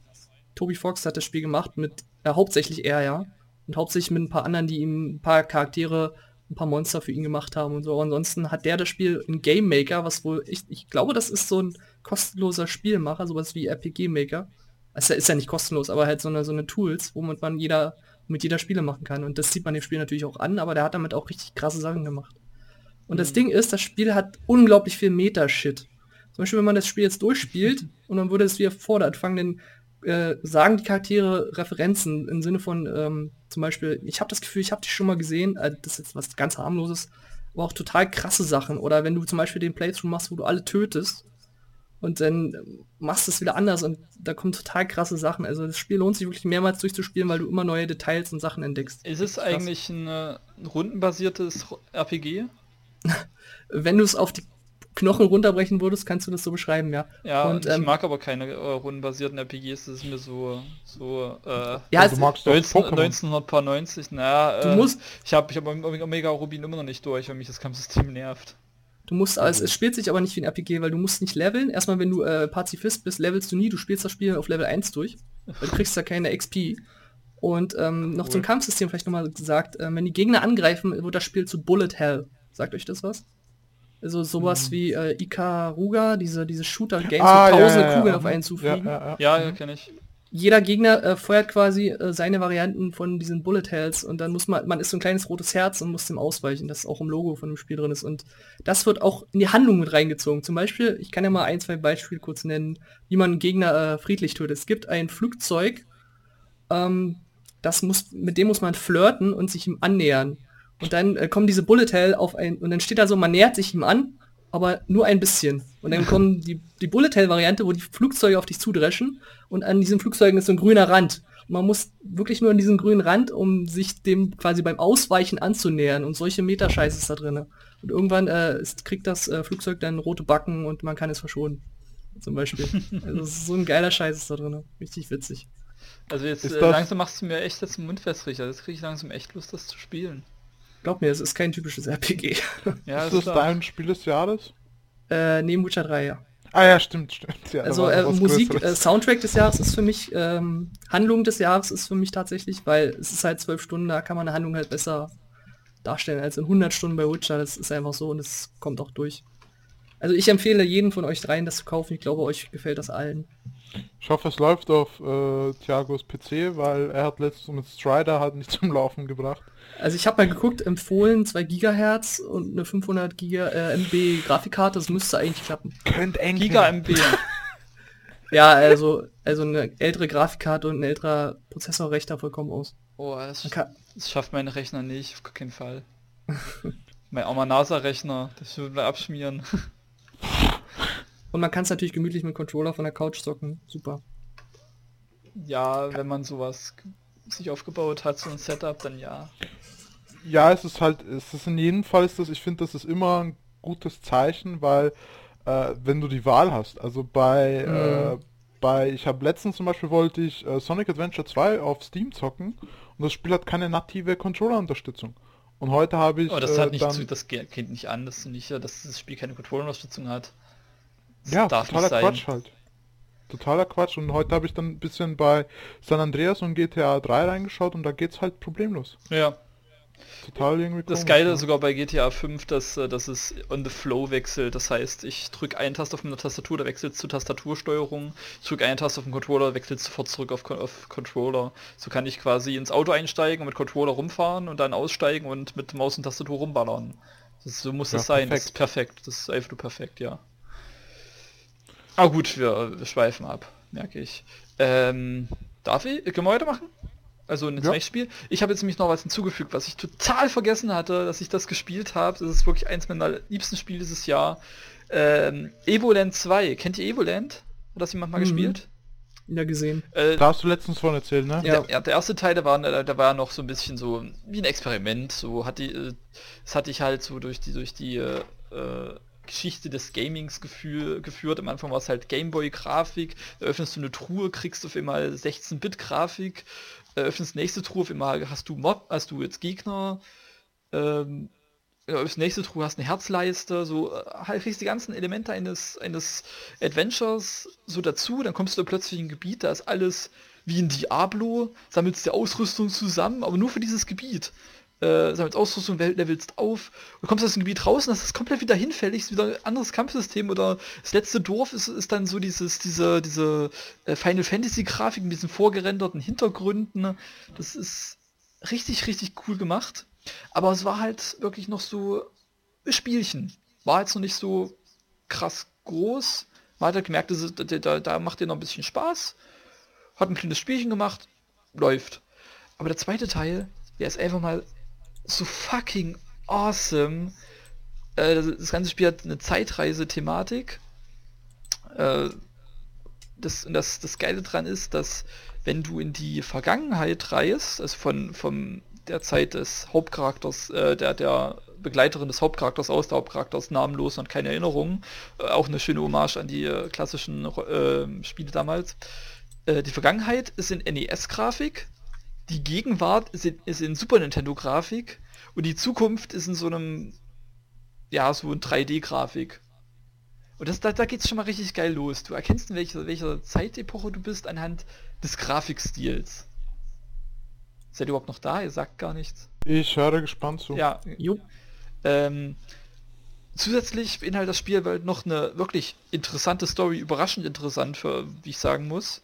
Toby Fox hat das Spiel gemacht mit, äh, hauptsächlich er, ja. Und hauptsächlich mit ein paar anderen, die ihm ein paar Charaktere ein paar Monster für ihn gemacht haben und so. Aber ansonsten hat der das Spiel in Game Maker, was wohl, ich, ich glaube, das ist so ein kostenloser Spielmacher, sowas wie RPG Maker. Also ist ja nicht kostenlos, aber halt so eine, so eine Tools, womit man jeder, mit jeder Spiele machen kann. Und das sieht man dem Spiel natürlich auch an, aber der hat damit auch richtig krasse Sachen gemacht. Und mhm. das Ding ist, das Spiel hat unglaublich viel Meta-Shit. Zum Beispiel, wenn man das Spiel jetzt durchspielt *laughs* und dann würde es wieder vor anfangen, dann äh, sagen die Charaktere Referenzen im Sinne von ähm, zum Beispiel, ich habe das Gefühl, ich habe dich schon mal gesehen, also das ist jetzt was ganz harmloses, aber auch total krasse Sachen. Oder wenn du zum Beispiel den Playthrough machst, wo du alle tötest und dann machst du es wieder anders und da kommen total krasse Sachen. Also das Spiel lohnt sich wirklich mehrmals durchzuspielen, weil du immer neue Details und Sachen entdeckst. Ist es eigentlich ein, ein rundenbasiertes RPG? *laughs* wenn du es auf die Knochen runterbrechen würdest, kannst du das so beschreiben, ja. Ja, und, ich ähm, mag aber keine äh, rundenbasierten RPGs, das ist mir so, so, äh, ja, du magst 19, 1990, naja, du äh, musst, ich habe ich hab Omega Rubin immer noch nicht durch, weil mich das Kampfsystem nervt. Du musst, also, es spielt sich aber nicht wie ein RPG, weil du musst nicht leveln. Erstmal, wenn du äh, Pazifist bist, levelst du nie, du spielst das Spiel auf Level 1 durch, weil du kriegst da keine XP. Und ähm, noch cool. zum Kampfsystem vielleicht nochmal gesagt, äh, wenn die Gegner angreifen, wird das Spiel zu Bullet Hell. Sagt euch das was? Also sowas mhm. wie äh, Ikaruga, diese, diese Shooter-Games, ah, wo tausende ja, ja, Kugeln ja. auf einen zufliegen. Ja, ja, kenne ich. Jeder Gegner äh, feuert quasi äh, seine Varianten von diesen Bullet Hells und dann muss man, man ist so ein kleines rotes Herz und muss dem ausweichen, das auch im Logo von dem Spiel drin ist. Und das wird auch in die Handlung mit reingezogen. Zum Beispiel, ich kann ja mal ein, zwei Beispiele kurz nennen, wie man einen Gegner äh, friedlich tötet. Es gibt ein Flugzeug, ähm, das muss, mit dem muss man flirten und sich ihm annähern. Und dann äh, kommen diese Bullet Hell auf ein, und dann steht da so, man nähert sich ihm an, aber nur ein bisschen. Und dann kommen die, die Bullet Hell Variante, wo die Flugzeuge auf dich zudreschen und an diesen Flugzeugen ist so ein grüner Rand. Und man muss wirklich nur an diesen grünen Rand, um sich dem quasi beim Ausweichen anzunähern. Und solche Metascheiße ist da drin. Und irgendwann äh, kriegt das äh, Flugzeug dann rote Backen und man kann es verschonen. Zum Beispiel. also so ein geiler Scheiß ist da drin. Richtig witzig. Also jetzt äh, langsam machst du mir echt jetzt den Mund festrig. Jetzt kriege ich langsam echt Lust, das zu spielen. Glaub mir, es ist kein typisches RPG. *laughs* Ja, ist das dein Spiel des Jahres? Äh, neben Witcher 3, ja. Ah ja, stimmt, stimmt. Ja, also äh, Musik, äh, Soundtrack des Jahres ist für mich, ähm, Handlung des Jahres ist für mich tatsächlich, weil es ist halt zwölf Stunden, da kann man eine Handlung halt besser darstellen als in 100 Stunden bei Witcher. Das ist einfach so und es kommt auch durch. Also ich empfehle jeden von euch dreien, das zu kaufen. Ich glaube, euch gefällt das allen. Ich hoffe, es läuft auf äh, Thiagos PC, weil er hat letztens mit Strider halt nicht *laughs* zum Laufen gebracht. Also ich habe mal geguckt, empfohlen 2 Gigahertz und eine 500 Giga, äh, MB Grafikkarte, das müsste eigentlich klappen. Könnt eng Giga MB. *laughs* ja, also also eine ältere Grafikkarte und ein älterer Prozessor reicht da vollkommen aus. Oh, das, das schafft mein Rechner nicht, auf keinen Fall. *laughs* mein Oma NASA-Rechner, das würde wir abschmieren. Und man kann es natürlich gemütlich mit Controller von der Couch zocken. Super. Ja, wenn man sowas sich aufgebaut hat, so ein Setup, dann ja. Ja, es ist halt, es ist in jedem Fall ist das, ich finde, das ist immer ein gutes Zeichen, weil äh, wenn du die Wahl hast, also bei, mhm. äh, bei, ich habe letztens zum Beispiel wollte ich äh, Sonic Adventure 2 auf Steam zocken und das Spiel hat keine native Controller-Unterstützung. Und heute habe ich. Oh, das hat äh, nicht dann, zu, das geht nicht an, dass, nicht, dass das Spiel keine Controller-Unterstützung hat. Ja, totaler Quatsch halt. Totaler Quatsch. Und heute habe ich dann ein bisschen bei San Andreas und GTA 3 reingeschaut und da geht's halt problemlos. Ja. Total irgendwie Das komisch, Geile ja. sogar bei GTA 5, dass, äh, dass es on the flow wechselt. Das heißt, ich drücke einen Taste auf meiner Tastatur, da wechselt es zu Tastatursteuerung. Ich drücke einen Taste auf den Controller, wechselt sofort zurück auf, auf Controller. So kann ich quasi ins Auto einsteigen und mit Controller rumfahren und dann aussteigen und mit Maus und Tastatur rumballern. Das, so muss Ja, das sein. Das ist perfekt. Das ist einfach nur perfekt, ja. Aber gut, wir, wir schweifen ab, merke ich. Ähm, darf ich? Können wir weitermachen? Also ins Ja. Spiel. Ich habe jetzt nämlich noch was hinzugefügt, was ich total vergessen hatte, dass ich das gespielt habe. Das ist wirklich eins meiner liebsten Spiele dieses Jahr. Ähm, Evoland 2. Kennt ihr Evoland? Hat das jemand mal Mhm. gespielt? Ja, gesehen. Äh, Da hast du letztens von erzählt, ne? Ja. der, ja, der erste Teil, der war, der, der war noch so ein bisschen so wie ein Experiment. So hatte, äh, das hatte ich halt so durch die durch die äh, äh, Geschichte des Gamings gefühl, geführt. Am Anfang war es halt Gameboy-Grafik. Da öffnest du eine Truhe, kriegst auf einmal 16-Bit-Grafik. Äh, öffnest nächste Truhe, auf einmal hast du Mob, hast du jetzt Gegner. Ähm, das nächste Truhe hast eine Herzleiste, so äh, halt kriegst die ganzen Elemente eines, eines Adventures so dazu, dann kommst du plötzlich in ein Gebiet, da ist alles wie in Diablo, sammelst dir Ausrüstung zusammen, aber nur für dieses Gebiet. Äh, sammelst Ausrüstung, le- levelst auf und kommst aus dem Gebiet raus und das ist komplett wieder hinfällig, ist wieder ein anderes Kampfsystem oder das letzte Dorf ist, ist dann so dieses, diese, diese äh, Final Fantasy Grafik mit diesen vorgerenderten Hintergründen. Das ist richtig, richtig cool gemacht. Aber es war halt wirklich noch so Spielchen. War jetzt noch nicht so krass groß. Man hat halt gemerkt, das ist, da, da, da macht ihr noch ein bisschen Spaß. Hat ein kleines Spielchen gemacht. Läuft. Aber der zweite Teil, der ist einfach mal so fucking awesome. Äh, das, ganze Spiel hat eine Zeitreise-Thematik. Äh, das, das, das Geile dran ist, dass wenn du in die Vergangenheit reist, also von, von der Zeit des Hauptcharakters, äh, der, der Begleiterin des Hauptcharakters aus, der Hauptcharakter ist namenlos und keine Erinnerungen, äh, auch eine schöne Hommage an die klassischen Spiele damals. Die Vergangenheit ist in NES-Grafik, die Gegenwart ist in, ist in Super Nintendo-Grafik und die Zukunft ist in so einem, ja, so in 3D-Grafik. Und das, da, da geht's schon mal richtig geil los. Du erkennst, in welcher, welcher Zeitepoche du bist anhand des Grafikstils. Seid ihr überhaupt noch da? Ihr sagt gar nichts. Ich höre gespannt zu. Ja. Jo. Ähm, zusätzlich beinhaltet das Spiel halt noch eine wirklich interessante Story, überraschend interessant, für, wie ich sagen muss.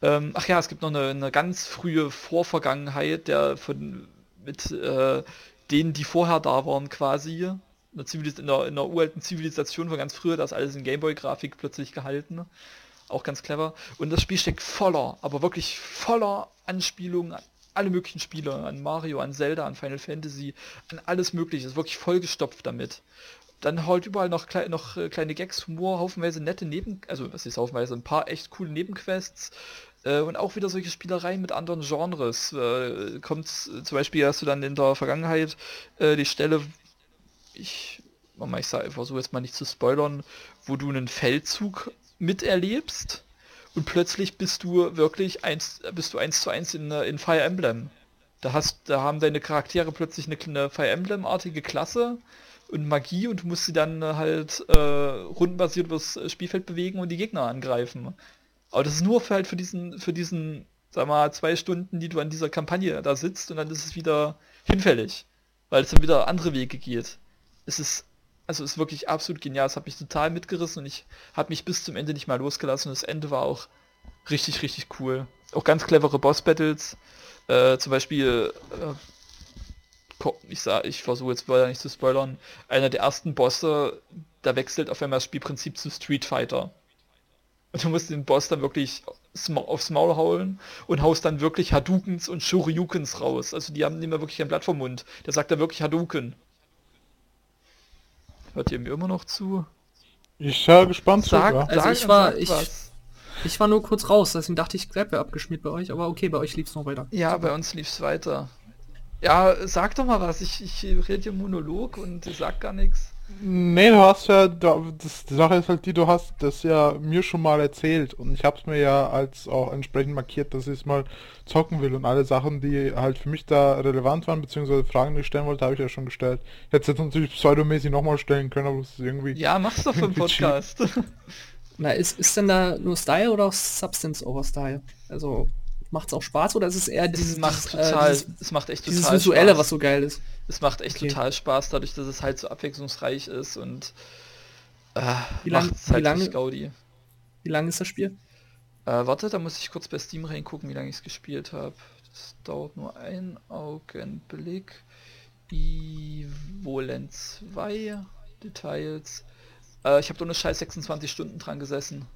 Ähm, ach ja, es gibt noch eine, eine ganz frühe Vorvergangenheit, der von mit äh, denen, die vorher da waren, quasi. In der, in, der, in der uralten Zivilisation von ganz früher, da ist alles in Gameboy-Grafik plötzlich gehalten. Auch ganz clever. Und das Spiel steckt voller, aber wirklich voller Anspielungen an alle möglichen Spiele, an Mario, an Zelda, an Final Fantasy, an alles mögliche. Ist wirklich vollgestopft damit. Dann halt überall noch, klei noch äh, kleine Gags, Humor, haufenweise nette Neben... Also, was ist haufenweise? Ein paar echt coole Nebenquests. Äh, und auch wieder solche Spielereien mit anderen Genres. Äh, kommt äh, zum Beispiel, hast du dann in der Vergangenheit die Stelle, ich, Mama, ich, versuche jetzt mal nicht zu spoilern, wo du einen Feldzug miterlebst und plötzlich bist du wirklich eins, bist du eins zu eins in, in Fire Emblem. Da hast, da haben deine Charaktere plötzlich eine, kleine Fire Emblem-artige Klasse und Magie und musst sie dann halt äh, rundenbasiert übers Spielfeld bewegen und die Gegner angreifen. Aber das ist nur für halt für diesen, für diesen, sag mal, zwei Stunden, die du an dieser Kampagne da sitzt und dann ist es wieder hinfällig. Weil es dann wieder andere Wege geht. Es ist, also es ist wirklich absolut genial. Es hat mich total mitgerissen und ich habe mich bis zum Ende nicht mal losgelassen und das Ende war auch richtig, richtig cool. Auch ganz clevere Boss-Battles. Äh, zum Beispiel, äh, ich sag, ich versuche jetzt leider nicht zu spoilern, einer der ersten Bosse, da wechselt auf einmal das Spielprinzip zu Street Fighter. Und du musst den Boss dann wirklich aufs Maul hauen und haust dann wirklich Hadoukens und Shoryukens raus. Also die haben nicht mehr wirklich ein Blatt vom Mund. Der sagt da wirklich Hadouken. Hört ihr mir immer noch zu? Ich höre gespannt zu. Sag, ja. Also sag, ich war- ich- was. Ich war nur kurz raus, deswegen dachte ich, Grab wäre abgeschmiert bei euch, aber okay, bei euch lief's noch weiter. Ja, bei uns lief's weiter. Ja, sag doch mal was. Ich, ich rede hier Monolog und sag gar nichts. Nee, du hast ja, du, das, die Sache ist halt die, du hast das ja mir schon mal erzählt und ich hab's mir ja als auch entsprechend markiert, dass ich es mal zocken will und alle Sachen, die halt für mich da relevant waren, beziehungsweise Fragen, die ich stellen wollte, habe ich ja schon gestellt. Ich hätte es jetzt natürlich pseudomäßig nochmal stellen können, aber es ist irgendwie... Ja, mach's doch für den. *laughs* Podcast. Na, ist, ist denn da nur Style oder auch Substance over Style? Also macht es auch Spaß oder ist es eher dieses, es macht dieses, total, äh, dieses, es macht echt dieses total Visuelle, Spaß. was so geil ist? Es macht echt Okay. total Spaß, dadurch, dass es halt so abwechslungsreich ist und äh, Wie lang- macht's wie halt lange- richtig Gaudi. Wie lang ist das Spiel? Äh, warte, da muss ich kurz bei Steam reingucken, wie lange ich es gespielt habe. Das dauert nur einen Augenblick. Evolent 2 Details. Äh, ich habe ohne Scheiß 26 Stunden dran gesessen.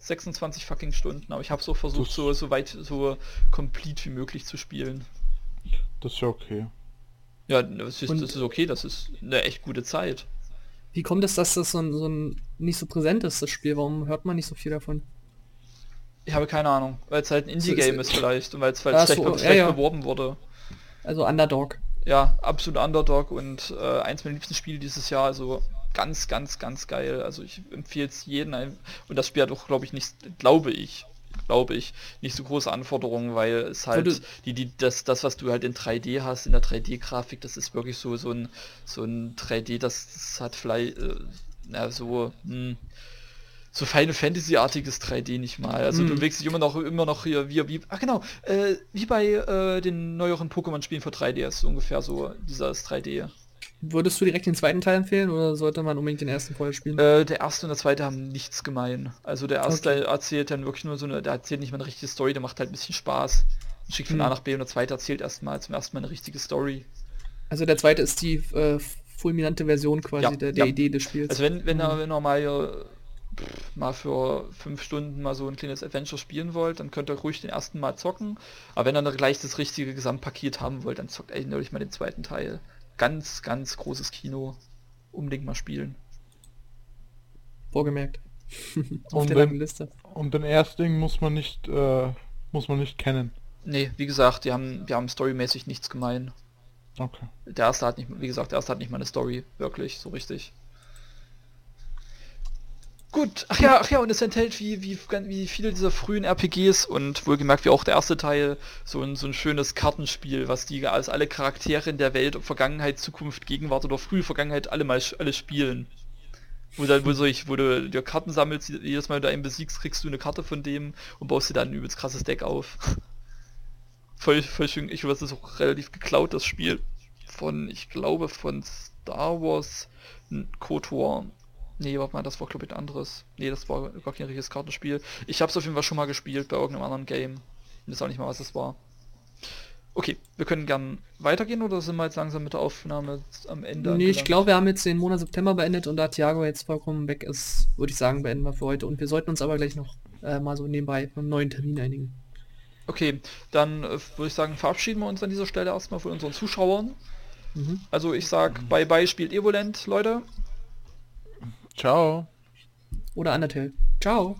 26 fucking Stunden, aber ich habe so versucht, Das- so, so weit, so complete wie möglich zu spielen. Das ist ja okay. Ja, das ist, Und- das ist okay, das ist eine echt gute Zeit. Wie kommt es, dass das so ein, so ein nicht so präsent ist, das Spiel? Warum hört man nicht so viel davon? Ich habe keine Ahnung, weil es halt ein Indie-Game ist- ist vielleicht und weil es halt schlecht, so, ja, schlecht ja. beworben wurde. Also Underdog. Ja, absolut Underdog und äh, eins meiner liebsten Spiele dieses Jahr, also ganz, ganz, ganz geil. Also ich empfehle es jedem und das Spiel hat auch, glaube ich, nicht, glaube ich, glaube ich, nicht so große Anforderungen, weil es halt Würde- die, die, das, das, was du halt in 3D hast, in der 3D-Grafik, das ist wirklich so, so ein, so ein 3D, das, das hat vielleicht, äh, na, so, hm, so Final Fantasy-artiges 3D nicht mal. Also du Mhm. bewegst dich immer noch immer noch hier wie, wie ach genau, äh, wie bei äh, den neueren Pokémon-Spielen für 3DS, ungefähr so dieses 3D. Würdest du direkt den zweiten Teil empfehlen oder sollte man unbedingt den ersten vorher spielen? Äh, der erste und der zweite haben nichts gemein. Also der erste erzählt dann wirklich nur so eine, der erzählt nicht mal eine richtige Story, der macht halt ein bisschen Spaß. Schickt von Mhm. A nach B und der zweite erzählt erstmal zum ersten Mal eine richtige Story. Also der zweite ist die äh, fulminante Version quasi Ja, der, der ja. Idee des Spiels. Also wenn, wenn, Mhm. er, wenn er mal, äh, mal für fünf Stunden mal so ein kleines Adventure spielen wollt, dann könnt ihr ruhig den ersten mal zocken. Aber wenn ihr dann gleich das richtige Gesamtpaket haben wollt, dann zockt eigentlich mal den zweiten Teil. Ganz, ganz großes Kino. Unbedingt mal spielen. Vorgemerkt. *laughs* Auf Und der langen Liste. Und den Erstling muss man nicht, äh, muss man nicht kennen. Nee, wie gesagt, die haben, die haben storymäßig nichts gemein. Okay. Der erste hat nicht, wie gesagt, der erste hat nicht mal eine Story, wirklich, so richtig. Gut, ach ja, ach ja, und es enthält wie, wie, wie viele dieser frühen RPGs und wohlgemerkt wie auch der erste Teil so ein, so ein schönes Kartenspiel, was die als alle Charaktere in der Welt, Vergangenheit, Zukunft, Gegenwart oder frühe Vergangenheit alle mal alle spielen. Wo, dann, wo, so ich, wo du dir Karten sammelst, jedes Mal, wenn du einen besiegst, kriegst du eine Karte von dem und baust dir dann ein übelst krasses Deck auf. *laughs* voll, voll schön, ich weiß, das ist auch relativ geklaut, das Spiel. Von, ich glaube, von Star Wars n- KOTOR. Nee, warte mal, das war glaube ich ein anderes. Nee, das war gar kein richtiges Kartenspiel. Ich habe es auf jeden Fall schon mal gespielt bei irgendeinem anderen Game. Ich weiß auch nicht mal, was es war. Okay, wir können gern weitergehen oder sind wir jetzt langsam mit der Aufnahme am Ende? Nee, ich glaube, wir haben jetzt den Monat September beendet und da Thiago jetzt vollkommen weg ist, würde ich sagen, beenden wir für heute. Und wir sollten uns aber gleich noch äh, mal so nebenbei einen neuen Termin einigen. Okay, dann äh, würde ich sagen, verabschieden wir uns an dieser Stelle erstmal von unseren Zuschauern. Mhm. Also ich sag, bye bye spielt Evolent, Leute. Ciao. Oder Undertale. Ciao.